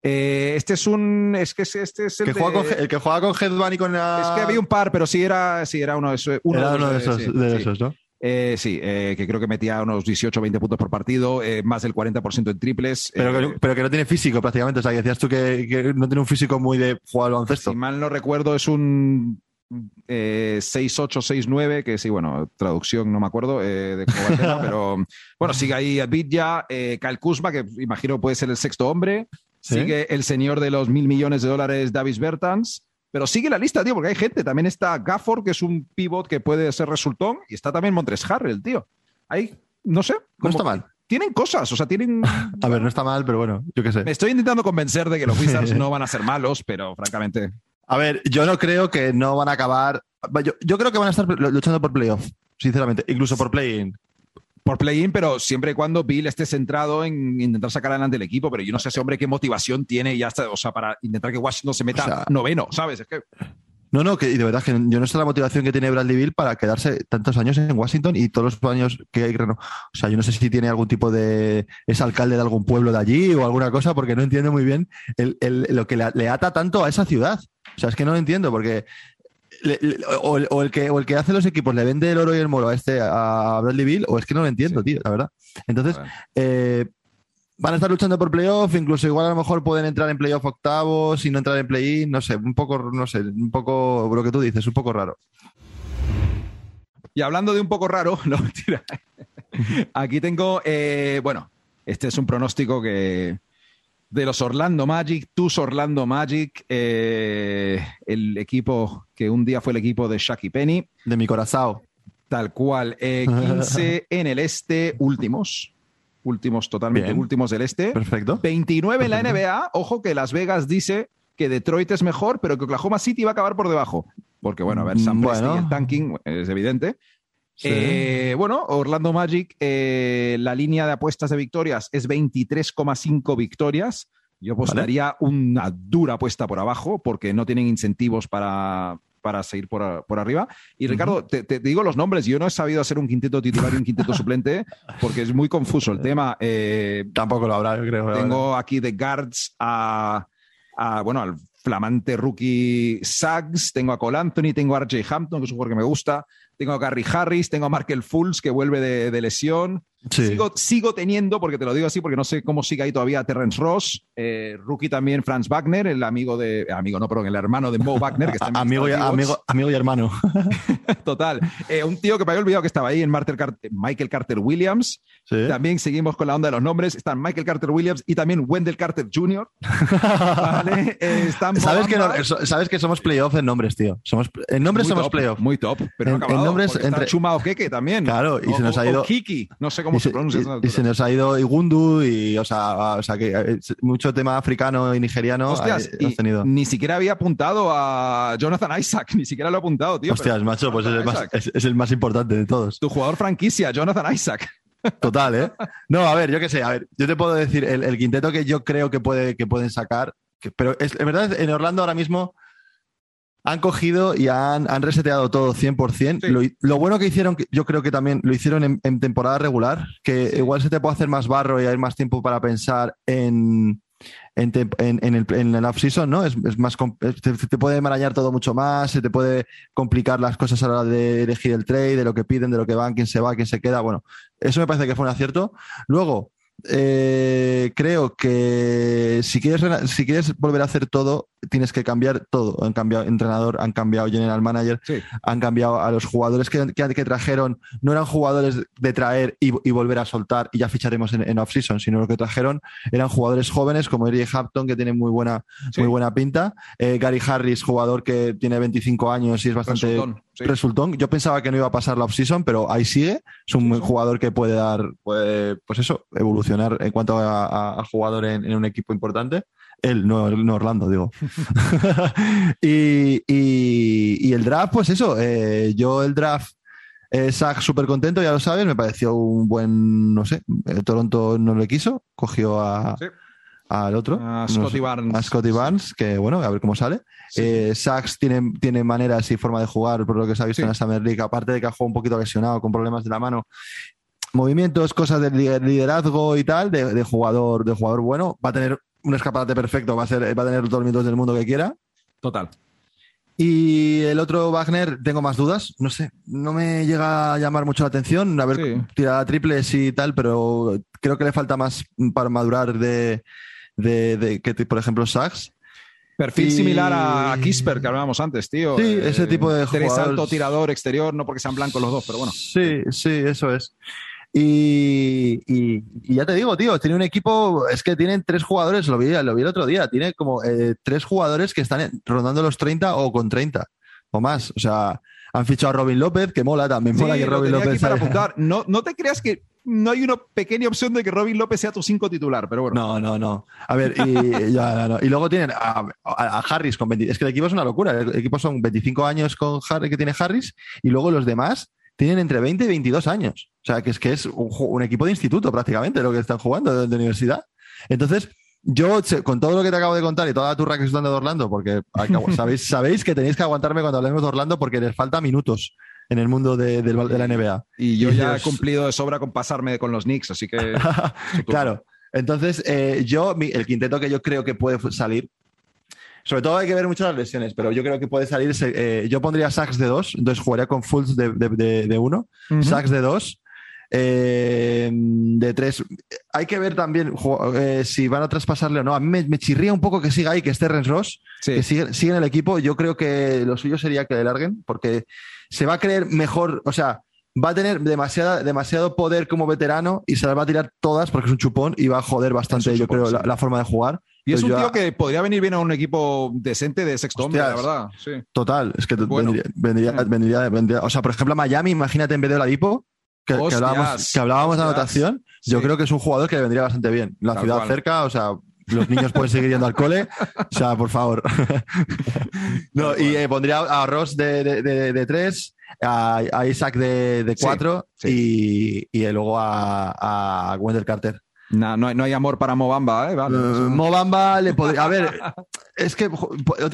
Eh, este es un. Es que este es el, que juega con, el que juega con Headband y con la... Es que había un par, pero sí era, sí, era uno de esos. Uno era uno de, esos, de esos, ¿no? Eh, sí, eh, que creo que metía unos 18 o 20 puntos por partido, más del 40% en triples. Pero que, pero, que, no tiene físico prácticamente. O sea, decías tú que, no tiene un físico muy de jugar al baloncesto. Si mal no recuerdo, es un 6-8-6-9, que sí, bueno, traducción no me acuerdo de cómo va pero bueno, sigue ahí Vidya, Kyle Kuzma, que imagino puede ser el sexto hombre. Sigue el señor de los mil millones de dólares, Davis Bertans. Pero sigue la lista, tío, porque hay gente. También está Gafford, que es un pivot que puede ser resultón. Y está también Montres el tío. Hay, no sé. No está mal. Tienen cosas, o sea, tienen. A ver, no está mal, pero bueno, yo qué sé. Me estoy intentando convencer de que los Wizards no van a ser malos, pero francamente. A ver, yo no creo que no van a acabar. Yo, yo creo que van a estar luchando por playoff, sinceramente, incluso por play-in por play-in, pero siempre y cuando Bill esté centrado en intentar sacar adelante el equipo. Pero yo no sé ese hombre qué motivación tiene ya está, o sea, para intentar que Washington se meta noveno, ¿sabes? Es que. No, no, que de verdad que yo no sé la motivación que tiene Bradley Bill para quedarse tantos años en Washington y todos los años que hay. O sea, yo no sé si tiene algún tipo de. es alcalde de algún pueblo de allí o alguna cosa, porque no entiendo muy bien lo que le, le, ata tanto a esa ciudad. O sea, es que no lo entiendo, porque o, el que, o el que hace los equipos le vende el oro y el moro a este a Bradley Bill, o es que no lo entiendo, tío, la verdad. Entonces, eh, van a estar luchando por playoff, incluso igual a lo mejor pueden entrar en playoff octavos y no entrar en play-in, no sé, un poco, no sé, un poco lo que tú dices, un poco raro. Y hablando de un poco raro, no mentira. Aquí tengo, eh, bueno, este es un pronóstico que, de los Orlando Magic, tus Orlando Magic, eh, el equipo que un día fue el equipo de Shaq Penny. De mi corazón. Tal cual. 15 eh, en el este, últimos. Últimos, totalmente últimos del este. Perfecto. 29 en la NBA. Ojo que Las Vegas dice que Detroit es mejor, pero que Oklahoma City va a acabar por debajo. Porque, bueno, a ver, San bueno. y el tanking es evidente. Eh, bueno, Orlando Magic, eh, la línea de apuestas de victorias es 23,5 victorias. Yo apostaría una dura apuesta por abajo porque no tienen incentivos para, para seguir por, por arriba. Y Ricardo, te, digo los nombres. Yo no he sabido hacer un quinteto titular y un quinteto suplente porque es muy confuso el tema. Eh, Tampoco lo habrá, yo creo. Tengo aquí de guards a, a, bueno, al flamante rookie Sags, tengo a Cole Anthony, tengo a RJ Hampton, que es un jugador que me gusta, tengo a Gary Harris, tengo a Markel Fultz, que vuelve de, lesión. Sigo, sigo, teniendo, porque te lo digo así, porque no sé cómo sigue ahí todavía Terrence Ross, eh, rookie también Franz Wagner, el amigo de, amigo no, perdón, el hermano de Mo Wagner, que está amigo, y, amigo, amigo, y hermano. Total. Eh, un tío que me había olvidado que estaba ahí en Michael Carter Williams. También seguimos con la onda de los nombres. Están Michael Carter Williams y también Wendell Carter Jr. Eh, ¿Sabes, que Sabes que somos playoff en nombres, tío. Somos, en nombres somos playoff. Muy top. Pero en, en nombres entre Chuma o Keke también. Claro, y se nos ha ido. Kiki, no sé cómo se, pronuncia. Y, se nos ha ido Igundu y, o sea, o sea que eh, mucho tema africano y nigeriano. Hostias, tenido. ni siquiera había apuntado a Jonathan Isaac, ni siquiera lo he apuntado, tío. Hostias, macho, pues es el, más, es, el, más, importante de todos. Tu jugador franquicia, Jonathan Isaac. Total, ¿eh? No, a ver, yo qué sé, a ver, yo te puedo decir el, quinteto que yo creo que, puede, que pueden sacar, pero es, en verdad en Orlando ahora mismo han cogido y han, han reseteado todo 100%. Lo, bueno que hicieron, yo creo que también lo hicieron en, temporada regular, que igual se te puede hacer más barro y hay más tiempo para pensar en, en, en, el, en el off-season, ¿no? Es, más, te, te, puede marañar todo mucho más, se te puede complicar las cosas a la hora de elegir el trade, de lo que piden, de lo que van, quién se va, quién se queda. Bueno, eso me parece que fue un acierto. Luego, eh, creo que si quieres, si quieres volver a hacer todo, tienes que cambiar todo. Han cambiado entrenador, han cambiado general manager, han cambiado a los jugadores que, que, trajeron. No eran jugadores de traer y, volver a soltar y ya ficharemos en, off-season, sino lo que trajeron eran jugadores jóvenes como Eric Hampton, que tiene muy buena, muy buena pinta. Eh, Gary Harris, jugador que tiene 25 años y es bastante resultón. Yo pensaba que no iba a pasar la off-season, pero ahí sigue. Es un jugador que puede dar, puede, pues eso, evolucionar en cuanto a, jugador en, un equipo importante. Él, no, no Orlando, digo. y, y- y el draft, pues eso, eh, yo el draft, eh, Zach súper contento, ya lo sabes, me pareció un buen, no sé, eh, Toronto no le quiso, cogió a, Sí. al otro. A no Scotty sé, Barnes. A Scotty Barnes, que bueno, a ver cómo sale. Sí. Eh, Sachs tiene, tiene maneras y forma de jugar, por lo que se ha visto Sí. en la Summer League, aparte de que ha jugado un poquito lesionado, con problemas de la mano. Movimientos, cosas de lider- liderazgo y tal, de, de jugador, de jugador bueno. Va a tener un escaparate perfecto, va a, ser, va a tener todos los minutos del mundo que quiera. Total. Y el otro Wagner, tengo más dudas. No sé, no me llega a llamar mucho la atención. A ver, Sí. tira triples y tal, pero creo que le falta más para madurar de, de, de que, por ejemplo, Sachs. Perfil Y- similar a Kisper que hablábamos antes, tío. Sí, ese tipo de Tres jugadores. alto, tirador, exterior, no porque sean blancos los dos, pero bueno. Sí, sí, eso es. Y, y- y ya te digo, tío, tiene un equipo, es que tienen tres jugadores, lo vi, lo vi el otro día, tiene como eh, tres jugadores que están rondando los 30 o con 30 o más. O sea, han fichado a Robin López, que mola también, mola Sí, que Robin López para apuntar. No, no te creas que no hay una pequeña opción de que Robin López sea tu cinco titular, pero bueno. No, no, no. A ver, y, ya, ya, no. Y luego tienen a, a- a Harris con 20. Es que el equipo es una locura. El equipo son 25 años con Harry, que tiene Harris y luego los demás tienen entre 20 y 22 años. O sea, que es que es un, equipo de instituto prácticamente lo que están jugando de, de universidad. Entonces, yo, con todo lo que te acabo de contar y toda la turra que estoy dando de Orlando, porque acabo- sabéis, sabéis que tenéis que aguantarme cuando hablemos de Orlando porque les falta minutos en el mundo de, la NBA. Y yo Y ya he cumplido de sobra con pasarme con los Knicks, así que. claro. Entonces, eh, yo, mi- el quinteto que yo creo que puede salir, sobre todo hay que ver mucho las lesiones, pero yo creo que puede salir, eh, yo pondría Sachs de dos, entonces jugaría con Fultz de, de, de- de uno, Ujú. Sachs de dos, eh, de tres. Hay que ver también eh, si van a traspasarle o no. A mí me, me chirría un poco que siga ahí, que es Terrence Ross, Sí. que sigue, sigue en el equipo. Yo creo que lo suyo sería que le larguen, porque se va a creer mejor, o sea, va a tener demasiada, demasiado poder como veterano y se las va a tirar todas porque es un chupón y va a joder bastante, yo creo, sí. la, la forma de jugar. Y es un Pues tío que podría venir bien a un equipo decente de sexto hombre, la verdad. Sí. Total, es que Bueno. vendría, vendría, vendría- vendría- O sea, por ejemplo, a Miami, imagínate en vez de Oladipo, que, hablábamos, que hablábamos de anotación, yo Sí. creo que es un jugador que le vendría bastante bien. La Tal ciudad cual. cerca, o sea, los niños pueden seguir yendo al cole. O sea, por favor. no, y eh, pondría a Ross de, de, de- de tres, a, a Isaac de, Sí, cuatro y, y luego a, a Wendell Carter. Nah, no, hay, no hay amor para Mobamba, ¿eh? Vale. Eh, Mobamba le podría. A ver, es que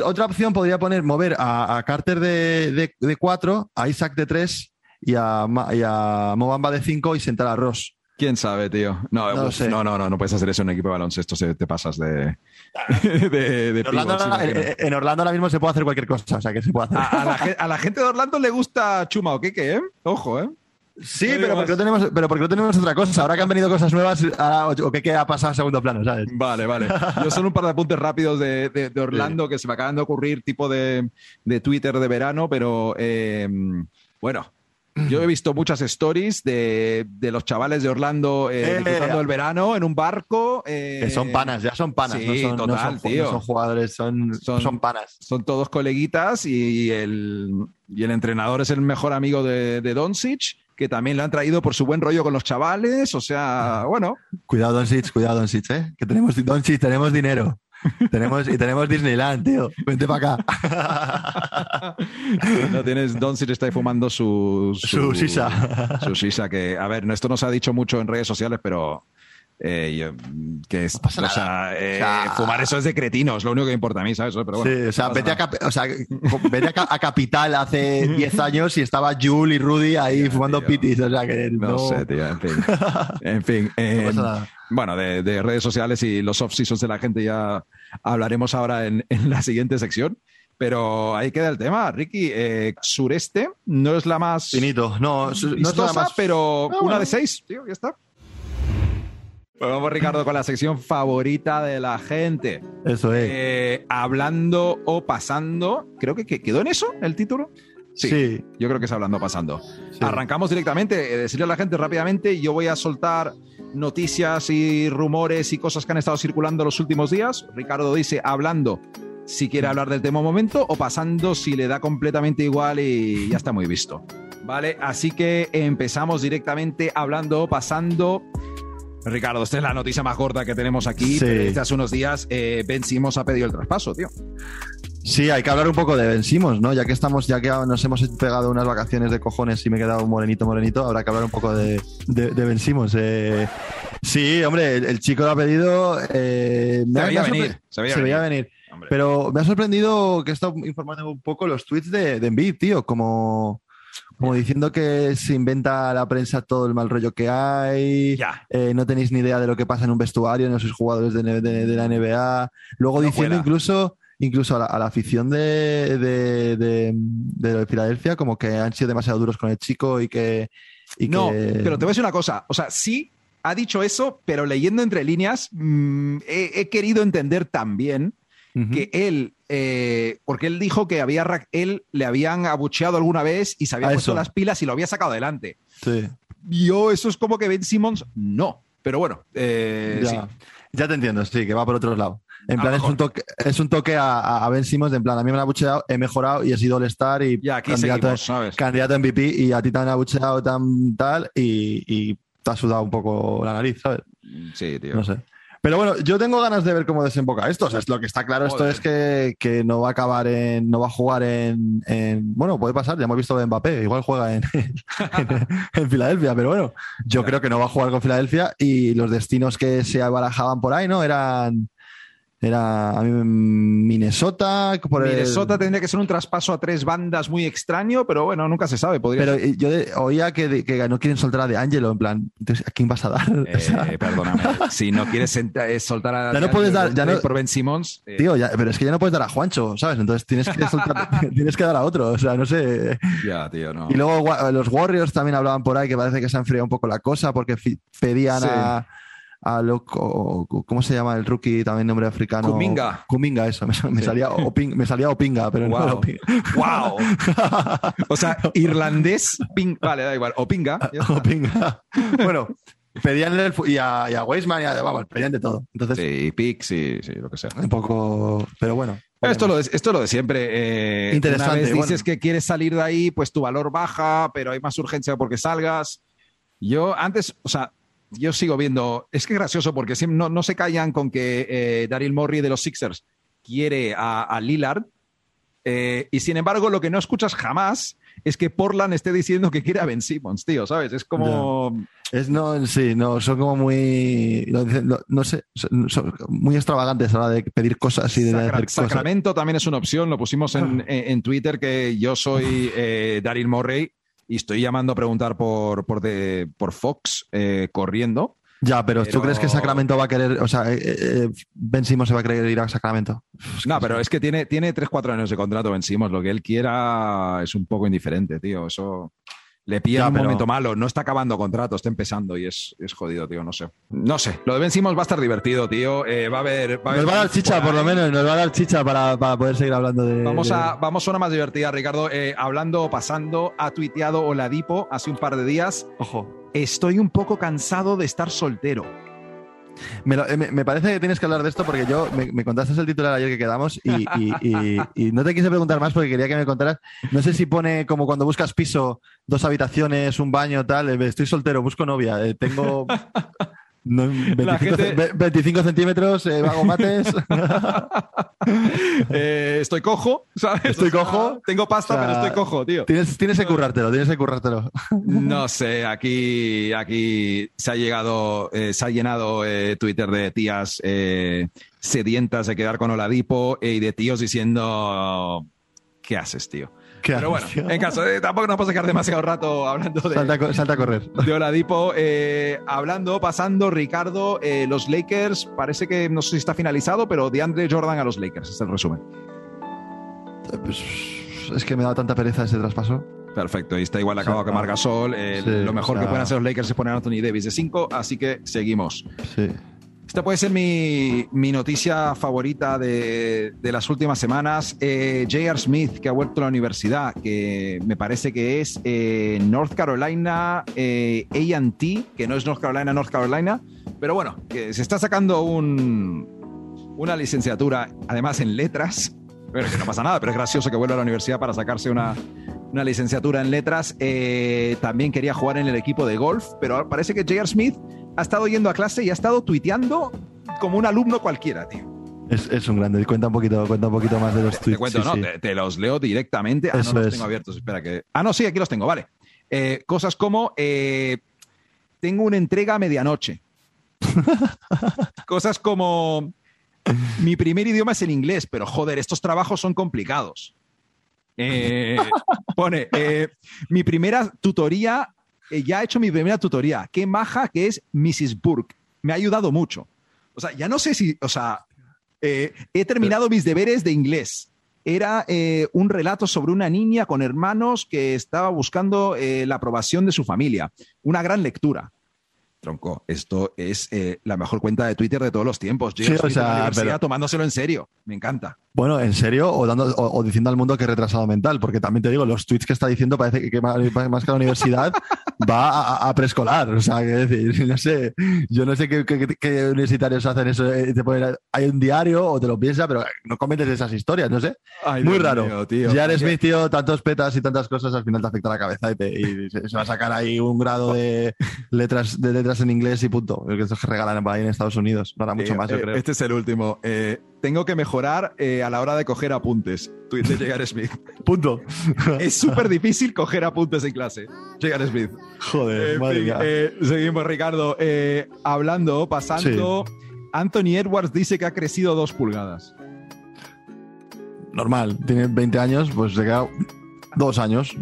otra opción podría poner mover a, a Carter de, de, de cuatro, a Isaac de tres y a, y a Mobamba de cinco y sentar a Ross. ¿Quién sabe, tío? No, No uf, no, no, no, no puedes hacer eso en un equipo de baloncesto, se- te pasas de. de, de En Orlando, en- en ahora mismo se puede hacer cualquier cosa, o sea que se puede hacer. a, a la, gen- a la gente de Orlando le gusta Chuma o Keke, ¿eh? Ojo, ¿eh? sí, no pero porque, no tenemos, pero porque no tenemos otra cosa. Ahora que han venido cosas nuevas, ahora, o que queda pasado a segundo plano, ¿sabes? Vale, vale. Yo solo un par de apuntes rápidos de, de- de Orlando que se me acaban de ocurrir, tipo de, de Twitter de verano, pero eh, bueno. Yo he visto muchas stories de, de los chavales de Orlando eh, Eh, disfrutando del verano en un barco. eh, Que son panas, ya son panas. sí, no son, no total, son tío. no son jugadores, son, Son- son, panas. Son todos coleguitas y el, y el entrenador es el mejor amigo de, de Doncic, que también lo han traído por su buen rollo con los chavales. O sea, bueno, Cuidado, Doncic, cuidado, Doncic, ¿eh? Que tenemos, Doncic, tenemos dinero. tenemos, y tenemos Disneyland, tío. Vente para acá. no tienes Doncic está ahí fumando su, Su shisha. Su shisha, que, a ver, esto no se ha dicho mucho en redes sociales, pero eh, yo- que es, pasa o sea, eh, O sea- fumar eso es de cretinos, lo único que importa a mí, ¿sabes? Pero bueno, sí, o sea, no vete a, o sea, vete a, Ca- a Capital hace 10 años y estaba Jules y Rudy ahí fumando tío. pitis. O sea, que no, No, sé, tío, en fin. En fin. no eh, pasa nada. Bueno, de, de redes sociales y los off-seasons de la gente ya hablaremos ahora en, en la siguiente sección. Pero ahí queda el tema, Ricky. eh, sureste no es la más Finito. No, no es vistosa, más. pero Ah, una bueno. de seis, tío, ya está. Pues vamos, Ricardo, con la sección favorita de la gente. Eso es. Eh, hablando o pasando, creo que, que quedó en eso el título. sí. Yo creo que es hablando o pasando. sí. Arrancamos directamente, eh, decirle a la gente rápidamente, yo voy a soltar noticias y rumores y cosas que han estado circulando los últimos días. Ricardo dice hablando si quiere hablar del tema un momento o pasando si le da completamente igual y ya está muy visto. Vale, así que empezamos directamente hablando o pasando. Ricardo, esta es la noticia más gorda que tenemos aquí. Sí. Desde hace unos días, eh, Ben Simmons ha pedido el traspaso, tío. Sí, hay que hablar un poco de Ben Simmons, ¿no? Ya que estamos, ya que nos hemos pegado unas vacaciones de cojones y me he quedado morenito, morenito, habrá que hablar un poco de, de, de Ben Simmons. Eh, sí, hombre, el, el, chico lo ha pedido. Eh, me se, veía venir, se veía se venir. Veía venir. Pero me ha sorprendido que he estado informando un poco los tweets de, de Embiid, tío, como, como diciendo que se inventa la prensa todo el mal rollo que hay, eh, no tenéis ni idea de lo que pasa en un vestuario, no sois jugadores de, de, de la NBA. Luego no diciendo fuera. incluso incluso a la, a la afición de, de, de, de, Filadelfia, como que han sido demasiado duros con el chico y que. Y no, que... pero te voy a decir una cosa. O sea, sí ha dicho eso, pero leyendo entre líneas, mmm, he, he, querido entender también uh -huh. que él. Eh, porque él dijo que había él le habían abucheado alguna vez y se había puesto eso. las pilas y lo había sacado adelante. Sí. Yo, eso es como que Ben Simmons, no. Pero bueno, eh, ya. sí. ya te entiendo, sí, que va por otro lado. En A plan, es un, toque, es un toque a, a Ben Simmons, de en plan, a mí me han abucheado, he mejorado y he sido All-Star y Ya, aquí candidato, seguimos, ¿sabes? candidato MVP y a ti te han abucheado tan tal y, y te ha sudado un poco la nariz, ¿sabes? Sí, tío. No sé. Pero bueno, yo tengo ganas de ver cómo desemboca esto. O sea, es lo que está claro esto Joder. es que, que no va a acabar en. No va a jugar en, en- Bueno, puede pasar, ya hemos visto de Mbappé, igual juega en, en, en Filadelfia, pero bueno, yo creo que no va a jugar con Filadelfia y los destinos que se barajaban por ahí, ¿no? Eran. Era a mí, Minnesota. Por el- Minnesota tendría que ser un traspaso a tres bandas muy extraño, pero bueno, nunca se sabe. Podría Pero ser. eh, yo de- oía que, que no quieren soltar a De Angelo, en plan, entonces, ¿a quién vas a dar? O sea, Eh, perdóname. si no quieres eh, soltar a Ya no puedes dar- ya no- por Ben Simmons, eh, Tío, ya- pero es que ya no puedes dar a Juancho, ¿sabes? Entonces tienes que soltar, tienes que dar a otro. O sea, no sé. ya, tío, no. Y luego los Warriors también hablaban por ahí que parece que se ha enfriado un poco la cosa porque pedían Sí. a, a loco, ¿cómo se llama el rookie también nombre africano? Kuminga. Kuminga, eso. Me, me Sí. salía, Oping- me salía Opinga, pero no Wow. era Opinga. ¡Wow! O sea, irlandés, ping, vale, da igual, o pinga. ya está. Opinga. bueno, pedían el y a, y a Weisman y a, vamos, pedían de todo. Entonces, Sí, pick, sí, sí, lo que sea. un poco, pero bueno. Esto es lo de, esto es lo de siempre. eh, Interesante, Una vez dices bueno. que quieres salir de ahí, pues tu valor baja, pero hay más urgencia porque salgas. Yo antes, o sea, yo sigo viendo. Es que es gracioso porque siempre, no, no se callan con que eh, Daryl Morey de los Sixers quiere a, a Lillard. eh, y sin embargo, lo que no escuchas jamás es que Portland esté diciendo que quiere a Ben Simmons, tío, ¿sabes? Es como. Es no, sí, no, son como muy, no sé, son, son muy extravagantes a la de pedir cosas y de Sacra- hacer cosas. Sacramento también es una opción. Lo pusimos en, en- en Twitter que yo soy eh, Daryl Morey y estoy llamando a preguntar por, por, de- por Fox eh, corriendo. Ya, pero, ¿tú crees que Sacramento va a querer, o sea, eh, eh, Ben Simmons se va a querer ir a Sacramento? No, pero es que tiene, tiene 3-4 años de contrato, vencimos. Lo que él quiera es un poco indiferente, tío. Eso le pilla Ya, un pero- momento malo. No está acabando contrato, está empezando y es, es jodido, tío. No sé. No sé. Lo de Ben Simmons va a estar divertido, tío. Eh, va a haber. Va a Nos haber va a dar chicha, por lo menos, nos va a dar chicha para, para poder seguir hablando de. Vamos de- a, vamos a una más divertida, Ricardo. Eh, hablando, pasando, ha tuiteado Oladipo hace un par de días. Ojo. Estoy un poco cansado de estar soltero. Eh, me- parece que tienes que hablar de esto porque yo me, me contaste el titular ayer que quedamos y no te quise preguntar más porque quería que me contaras. No sé si pone como cuando buscas piso, dos habitaciones, un baño, tal. eh, Estoy soltero, busco novia. eh, tengo. No, 25, gente- ce- 25 centímetros, eh, hago mates. Eh, estoy cojo, ¿sabes? Estoy cojo. Tengo pasta, O sea, pero estoy cojo, tío. tienes, tienes que currártelo, tienes que currártelo. No sé, aquí, aquí se ha llegado, eh, se ha llenado eh, Twitter de tías sedientas de quedar con Oladipo y de tíos diciendo ¿qué haces, tío? ¿Qué Pero bueno, en caso de tampoco nos vamos a quedar demasiado rato hablando de, Salta, salta a correr. de Oladipo. Eh, hablando, pasando, Ricardo, eh, los Lakers, parece que no sé si está finalizado, pero DeAndre Jordan a los Lakers, es el resumen. Pues, es que me da tanta pereza ese traspaso. Perfecto, y está igual acabado O sea, que Marc Gasol. eh, sí, lo mejor o sea- que pueden hacer los Lakers es poner a Anthony Davis de 5, así que seguimos. Sí. Esta puede ser mi, mi noticia favorita de, de las últimas semanas. Eh, J.R. Smith, que ha vuelto a la universidad, que me parece que es eh, North Carolina eh, AT, que no es North Carolina, North Carolina, pero bueno, que se está sacando un, una licenciatura, además en letras. Bueno, que no pasa nada, pero es gracioso que vuelva a la universidad para sacarse una, una licenciatura en letras. Eh, también quería jugar en el equipo de golf, pero parece que J.R. Smith ha estado yendo a clase y ha estado tuiteando como un alumno cualquiera, tío. Es, un grande. Cuenta un poquito, cuenta un poquito más de los tweets. Te cuento, no, Te, los leo directamente. Ah, no los tengo abiertos. Espera que. Ah, no, sí, aquí los tengo, vale. Eh, cosas como eh, tengo una entrega a medianoche. cosas como mi primer idioma es el inglés, pero joder, estos trabajos son complicados. Eh, pone, mi primera tutoría, ya he hecho mi primera tutoría. Qué maja que es Mrs. Burke. Me ha ayudado mucho. O sea, ya no sé si, o sea, eh, he terminado mis deberes de inglés. Era eh, un relato sobre una niña con hermanos que estaba buscando eh, la aprobación de su familia. Una gran lectura. Tronco, esto es la mejor cuenta de Twitter de todos los tiempos. sí, o sea, tomándoselo en serio. Me encanta. Bueno, ¿en serio? O, dando, o, diciendo al mundo que es retrasado mental, porque también te digo, los tweets que está diciendo parece que, más, que la universidad va a, preescolar. O sea, que decir, no sé, yo no sé qué, universitarios hacen eso. Eh, hay un diario o te lo piensas, pero no comentes esas historias, no sé. Muy raro. Ya eres mi tío, tantos petas y tantas cosas, al final te afecta la cabeza y, te, se, va a sacar ahí un grado de letras, de letras en inglés y punto. Que que regalan ahí en Estados Unidos. Para mucho más, yo eh, creo. Este es el último. Eh, tengo que mejorar a la hora de coger apuntes. Tweet de Llegar Smith. Punto. es súper difícil coger apuntes en clase. Llegar Smith. Joder, madre eh, seguimos, Ricardo. Eh, hablando, pasando. Anthony Edwards dice que ha crecido dos pulgadas. Normal, tiene 20 años, pues se queda dos años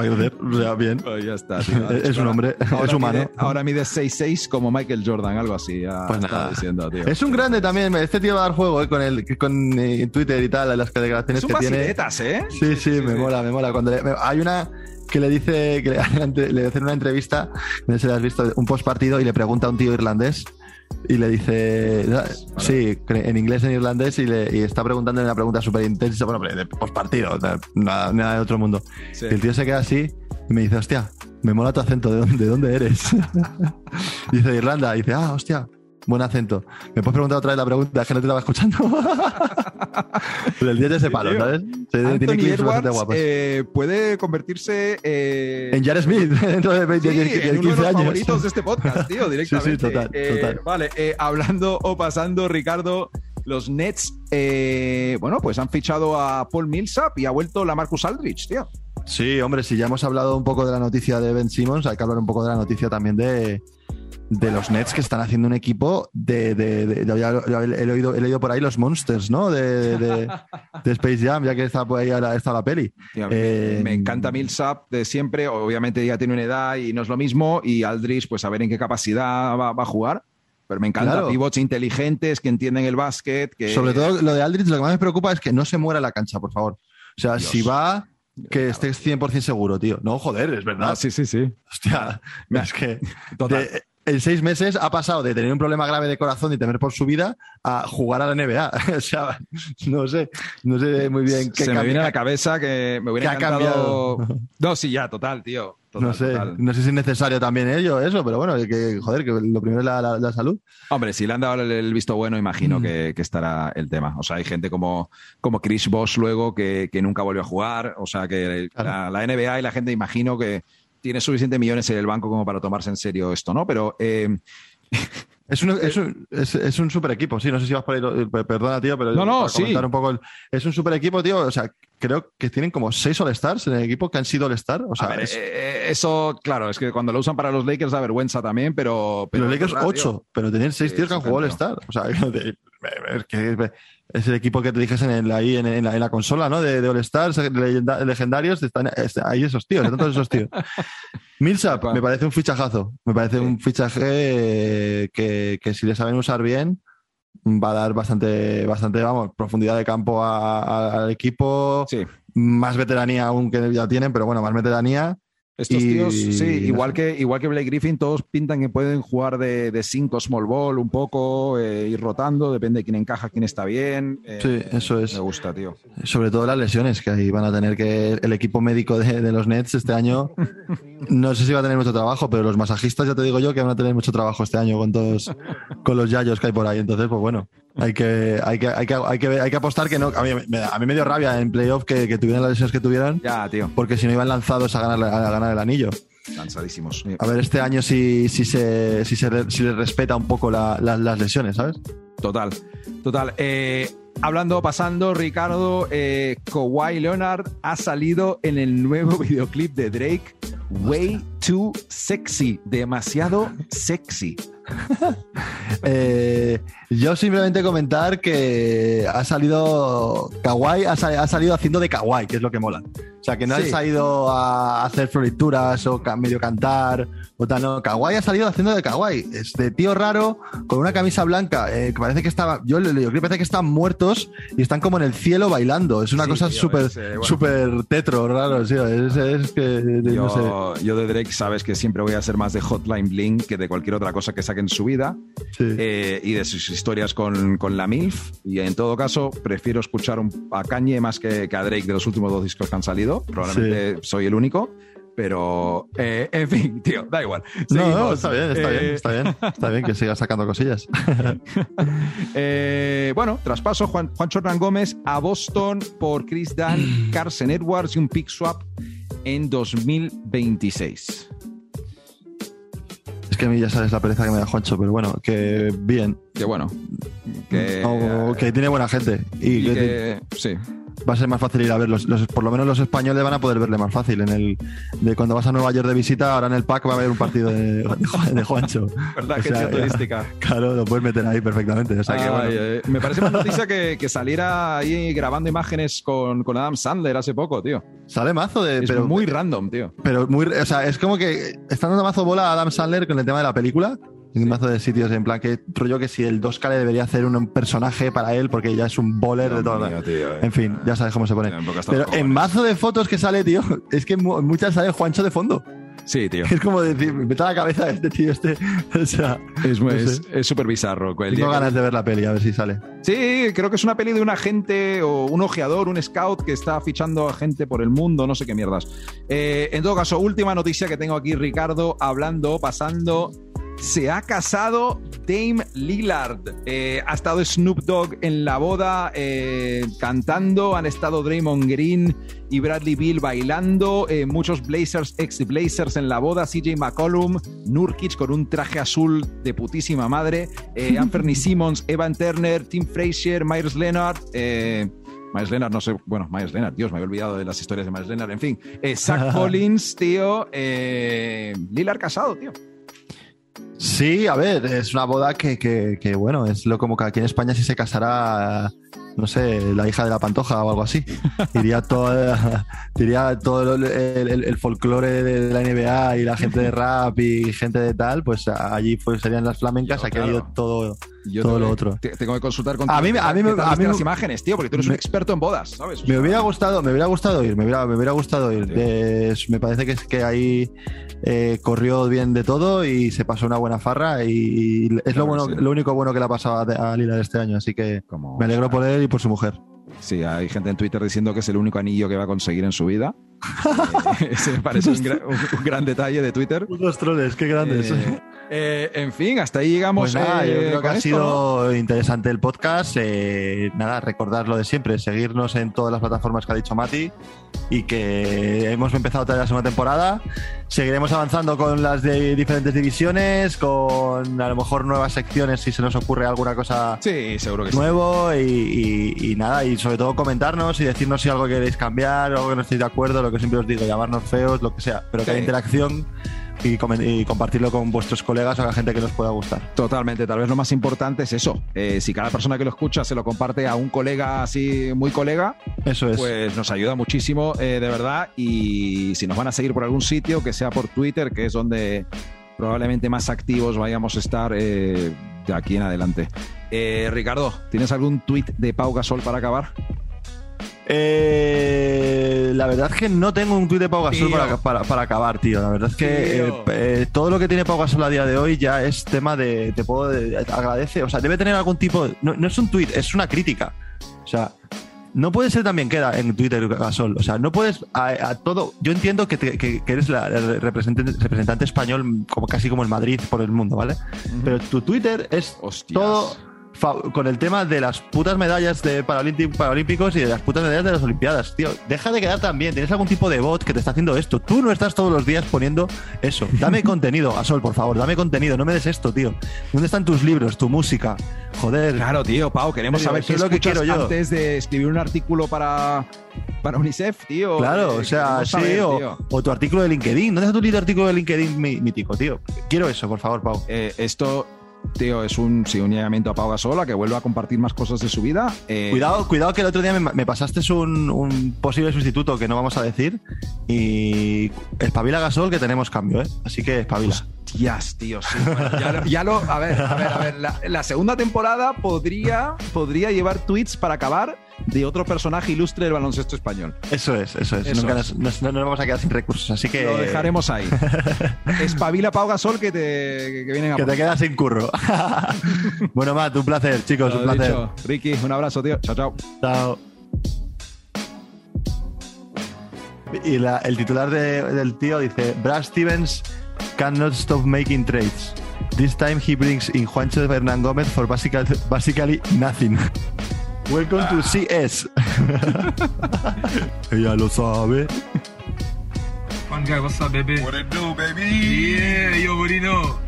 crecer. O sea, bien. Pues ya está. es un hombre, es humano. ahora mide 6'6 como Michael Jordan, algo así. pues nada. Diciendo, tío. Es un grande también. Este tío va a dar juego eh, con, el, con eh, Twitter y tal, las declaraciones que tiene. ¿eh? Sí, sí, me mola, me mola. Cuando hay una que le dice que le, le hacen una entrevista, no sé si has visto, un post partido y le pregunta a un tío irlandés y le dice, sí, en inglés, en irlandés, y le está preguntando una pregunta súper intensa, bueno, de postpartido, nada, nada de otro mundo. Y el tío se queda así y me dice, hostia, me mola tu acento, ¿de dónde, de dónde eres? dice, de Irlanda. Y dice, ah, hostia, Buen acento. ¿Me puedes preguntar otra vez la pregunta? Es que no te estaba escuchando. el día de ese palo, ¿sabes? Se, tiene clips bastante guapos. Eh, puede convertirse eh, en Jared Smith dentro de 20, sí, 15 en uno de los años. favoritos de este podcast, tío, directamente. sí, sí, total. Eh, total. Vale, eh, hablando o pasando, Ricardo, los Nets, eh, bueno, pues han fichado a Paul Millsap y ha vuelto la Marcus Aldrich, tío. Sí, hombre, si ya hemos hablado un poco de la noticia de Ben Simmons, hay que hablar un poco de la noticia también de, de los Nets que están haciendo un equipo de, de, he, oído, he, leído por ahí los Monsters, ¿no? De, Space Jam, ya que está por ahí está la peli. Eh, me encanta Millsap de siempre, obviamente ya tiene una edad y no es lo mismo, y Aldrich, pues a ver en qué capacidad va, a jugar. Pero me encanta, claro. pivots inteligentes que entienden el básquet. Que... Sobre todo lo de Aldrich, lo que más me preocupa es que no se muera la cancha, por favor. O sea, si va, que estés 100% seguro, tío. No, joder, es verdad. Ah, sí, sí, sí. Hostia, es que en seis meses ha pasado de tener un problema grave de corazón y temer por su vida a jugar a la NBA. o sea, no sé, no sé muy bien qué Se me viene a la cabeza que me hubiera encantado... No, sí, ya, total, tío. no sé, no sé si es necesario también ello, eso, pero bueno, que joder, que lo primero es la, salud. Hombre, si le han dado el, visto bueno, imagino mm. que, estará el tema. O sea, hay gente como, como Chris Bosh luego que, nunca volvió a jugar. O sea, que la NBA y la gente, imagino que tiene suficientes millones en el banco como para tomarse en serio esto, ¿no? Pero... Eh, es un, es, un, super equipo, sí, no sé si vas por ahí, eh, perdona, tío, pero no, no, sí. un poco es un super equipo, tío, o sea, creo que tienen como seis All-Stars en el equipo que han sido All-Star, o sea, eh, eso, claro, es que cuando lo usan para los Lakers da vergüenza también, pero... pero los Lakers ocho, pero tenían seis tíos que han jugado All-Star, o sea, que, es el equipo que te dijes en ahí en, la, consola, ¿no? De, All Stars, legendarios, están ahí esos tíos, están todos esos tíos. Millsap me parece un fichajazo, me parece un fichaje que, si le saben usar bien va a dar bastante, bastante, vamos, profundidad de campo al equipo, más veteranía aún que ya tienen, pero bueno, más veteranía estos tíos, sí, igual que, igual que Blake Griffin, todos pintan que pueden jugar de, de cinco small ball un poco, eh, ir rotando, depende de quién encaja, quién está bien. Eh, sí, eso es. Me gusta, tío. Sobre todo las lesiones, que ahí van a tener que. El equipo médico de, los Nets este año, no sé si va a tener mucho trabajo, pero los masajistas ya te digo yo que van a tener mucho trabajo este año con todos, con los yayos que hay por ahí. Entonces, pues bueno. Hay que, hay que, hay que, hay que, hay que apostar que no. A mí, me, a mí me dio rabia en playoff que, que tuvieran las lesiones que tuvieran. Ya, tío. Porque si no iban lanzados a ganar, a ganar el anillo. Cansadísimos. A ver, este año si, si, se, si, se, si les respeta un poco la, la, las lesiones, ¿sabes? Total, total. Eh, hablando, pasando, Ricardo, eh, Kawhi Leonard ha salido en el nuevo videoclip de Drake, Way Too Sexy, demasiado sexy. eh, yo simplemente comentar que ha salido Kawaii, ha, ha, salido haciendo de Kawaii, que es lo que mola. O sea, que no sí. ha salido a hacer florituras o medio cantar o tal, no. Kawaii ha salido haciendo de Kawaii. Es de tío raro con una camisa blanca eh, que parece que estaba. Yo le digo, parece que están muertos y están como en el cielo bailando. Es una sí, cosa súper eh, bueno. super tetro, raro. Es, es, que. Yo, no sé. yo de Drake sabes que siempre voy a ser más de Hotline Bling que de cualquier otra cosa que saque en su vida sí. eh, y de sus historias con, con, la MILF. Y en todo caso, prefiero escuchar un, a Kanye más que, que, a Drake de los últimos dos discos que han salido. Probablemente sí. soy el único. Pero, eh, en fin, tío, da igual. No, no, está bien, está bien, está bien. Está bien que sigas sacando cosillas. Eh, bueno, traspaso Juan, Juancho Hernán Gómez a Boston por Chris Dunn, Carson Edwards y un pick swap en 2026. Es que a mí ya sabes la pereza que me da Juancho, pero bueno, que bien. Que bueno. Que, no, que tiene buena gente. Y, y que, que, sí va a ser más fácil ir a verlos. Los, por lo menos los españoles van a poder verle más fácil. En el de cuando vas a Nueva York de visita, ahora en el pack va a haber un partido de, de, de Juancho. ¿Verdad? O sea, turística. Claro, lo puedes meter ahí perfectamente. O sea, Ay, que, bueno. eh, me parece más noticia que, que, saliera ahí grabando imágenes con, con, Adam Sandler hace poco, tío. Sale mazo de. Es pero, muy random, tío. Pero muy. O sea, es como que están dando mazo bola a Adam Sandler con el tema de la película un mazo de sitios en plan que rollo que si el 2K le debería hacer un personaje para él porque ya es un bowler de todo. Mío, tío, eh. En fin, ya sabes cómo se pone. Pero en mazo de fotos que sale, tío, es que muchas sale Juancho de fondo. Sí, tío. Es como decir, me mete la cabeza de este tío, este. O sea, es súper no sé. bizarro. Tengo ganas de ver la peli, a ver si sale. Sí, creo que es una peli de un agente o un ojeador, un scout que está fichando a gente por el mundo, no sé qué mierdas. Eh, en todo caso, última noticia que tengo aquí, Ricardo, hablando, pasando se ha casado Dame Lillard. Eh, ha estado Snoop Dogg en la boda eh, cantando. Han estado Draymond Green y Bradley Bill bailando. Eh, muchos Blazers, ex Blazers en la boda. CJ McCollum, Nurkic con un traje azul de putísima madre. Anthony Simmons, Evan Turner, Tim Frazier, Myers Leonard. Miles Leonard, no sé, bueno, Miles Leonard, Dios, me había olvidado de las historias de Miles Leonard, en fin. Zach Collins, tío. Lillard casado, tío. Sí, a ver, es una boda que, que, que, bueno, es lo como que aquí en España si se casara, no sé, la hija de la pantoja o algo así. Iría todo, todo el, el, el, folclore de la NBA y la gente de rap y gente de tal, pues allí pues, serían las flamencas, aquí claro. ha ido todo, Yo todo lo otro. Tengo que consultar con a mí, a mí, me, a mí las imágenes, tío, porque tú eres me, un experto en bodas, ¿sabes? me hubiera gustado, me hubiera gustado ir, me hubiera, me hubiera gustado ir. Eh, me parece que es que ahí eh, corrió bien de todo y se pasó una buena farra y, y es claro lo bueno, sí. lo único bueno que le ha pasado a, a Lila este año, así que Como, me alegro por él y por su mujer. Sí, hay gente en Twitter diciendo que es el único anillo que va a conseguir en su vida. eh, ese me parece un, gran, un, gran detalle de Twitter. Unos troles, qué grandes. Eh, eh, en fin, hasta ahí llegamos. Pues nada, yo creo que ha esto, sido ¿no? interesante el podcast. Eh, nada, recordar lo de siempre, seguirnos en todas las plataformas que ha dicho Mati y que hemos empezado toda la segunda temporada. Seguiremos avanzando con las de diferentes divisiones, con a lo mejor nuevas secciones si se nos ocurre alguna cosa sí, seguro que nuevo sí. y, y, y, nada, y sobre todo comentarnos y decirnos si algo queréis cambiar o que no estéis de acuerdo, lo que siempre os digo, llamarnos feos, lo que sea, pero sí. que haya interacción y, y, compartirlo con vuestros colegas o la gente que nos pueda gustar. Totalmente, tal vez lo más importante es eso. Eh, si cada persona que lo escucha se lo comparte a un colega así muy colega, eso es. Pues nos ayuda muchísimo, eh, de verdad. Y si nos van a seguir por algún sitio, que sea por Twitter, que es donde probablemente más activos vayamos a estar eh, de aquí en adelante. Eh, Ricardo, ¿tienes algún tweet de Pau Gasol para acabar? Eh, la verdad es que no tengo un tuit de Pau Gasol para, para, para, acabar, tío. La verdad es que eh, eh, todo lo que tiene Pau Gasol a día de hoy ya es tema de. Te puedo. De, agradece. O sea, debe tener algún tipo. No, no es un tuit, es una crítica. O sea, no puede ser también queda en Twitter Gasol. O sea, no puedes a, a todo. Yo entiendo que, te, que, que eres la, el representante, representante, español como casi como el Madrid por el mundo, ¿vale? Uh -huh. Pero tu Twitter es Hostias. todo con el tema de las putas medallas de Paralímpicos y de las putas medallas de las Olimpiadas, tío. Deja de quedar tan bien. Tienes algún tipo de bot que te está haciendo esto. Tú no estás todos los días poniendo eso. Dame contenido, a Sol, por favor, dame contenido. No me des esto, tío. ¿Dónde están tus libros, tu música? Joder. Claro, tío, Pau, queremos saber qué es lo que quiero yo. antes de escribir un artículo para, para UNICEF, tío. Claro, o sea, sí, o, tu artículo de LinkedIn. ¿Dónde está tu artículo de LinkedIn mítico, tío? Quiero eso, por favor, Pau. Eh, esto tío, es un, sí, un llamamiento a Pau Gasola que vuelva a compartir más cosas de su vida. Eh, cuidado, cuidado que el otro día me, pasaste un, posible sustituto que no vamos a decir y espabila Gasol que tenemos cambio, ¿eh? Así que espabila. Hostias, tío, sí. ya, lo, a ver, a ver, a ver. La, segunda temporada podría, podría llevar tweets para acabar de otro personaje ilustre del baloncesto español. Eso es, eso es. Nunca Nos, no nos vamos a quedar sin recursos, así que. Lo dejaremos ahí. Espabila Pau Gasol que te que vienen a Que te quedas sin curro. bueno, Matt, un placer, chicos, un placer. Ricky, un abrazo, tío. Chao, chao. Chao. Y el titular del tío dice: Brad Stevens cannot stop making trades. This time he brings in Juancho Hernán Gómez for basically, basically nothing. Welcome to CS. Ella lo sabe. Fun guy, what's up, baby? What it do, baby? Yeah, you already know.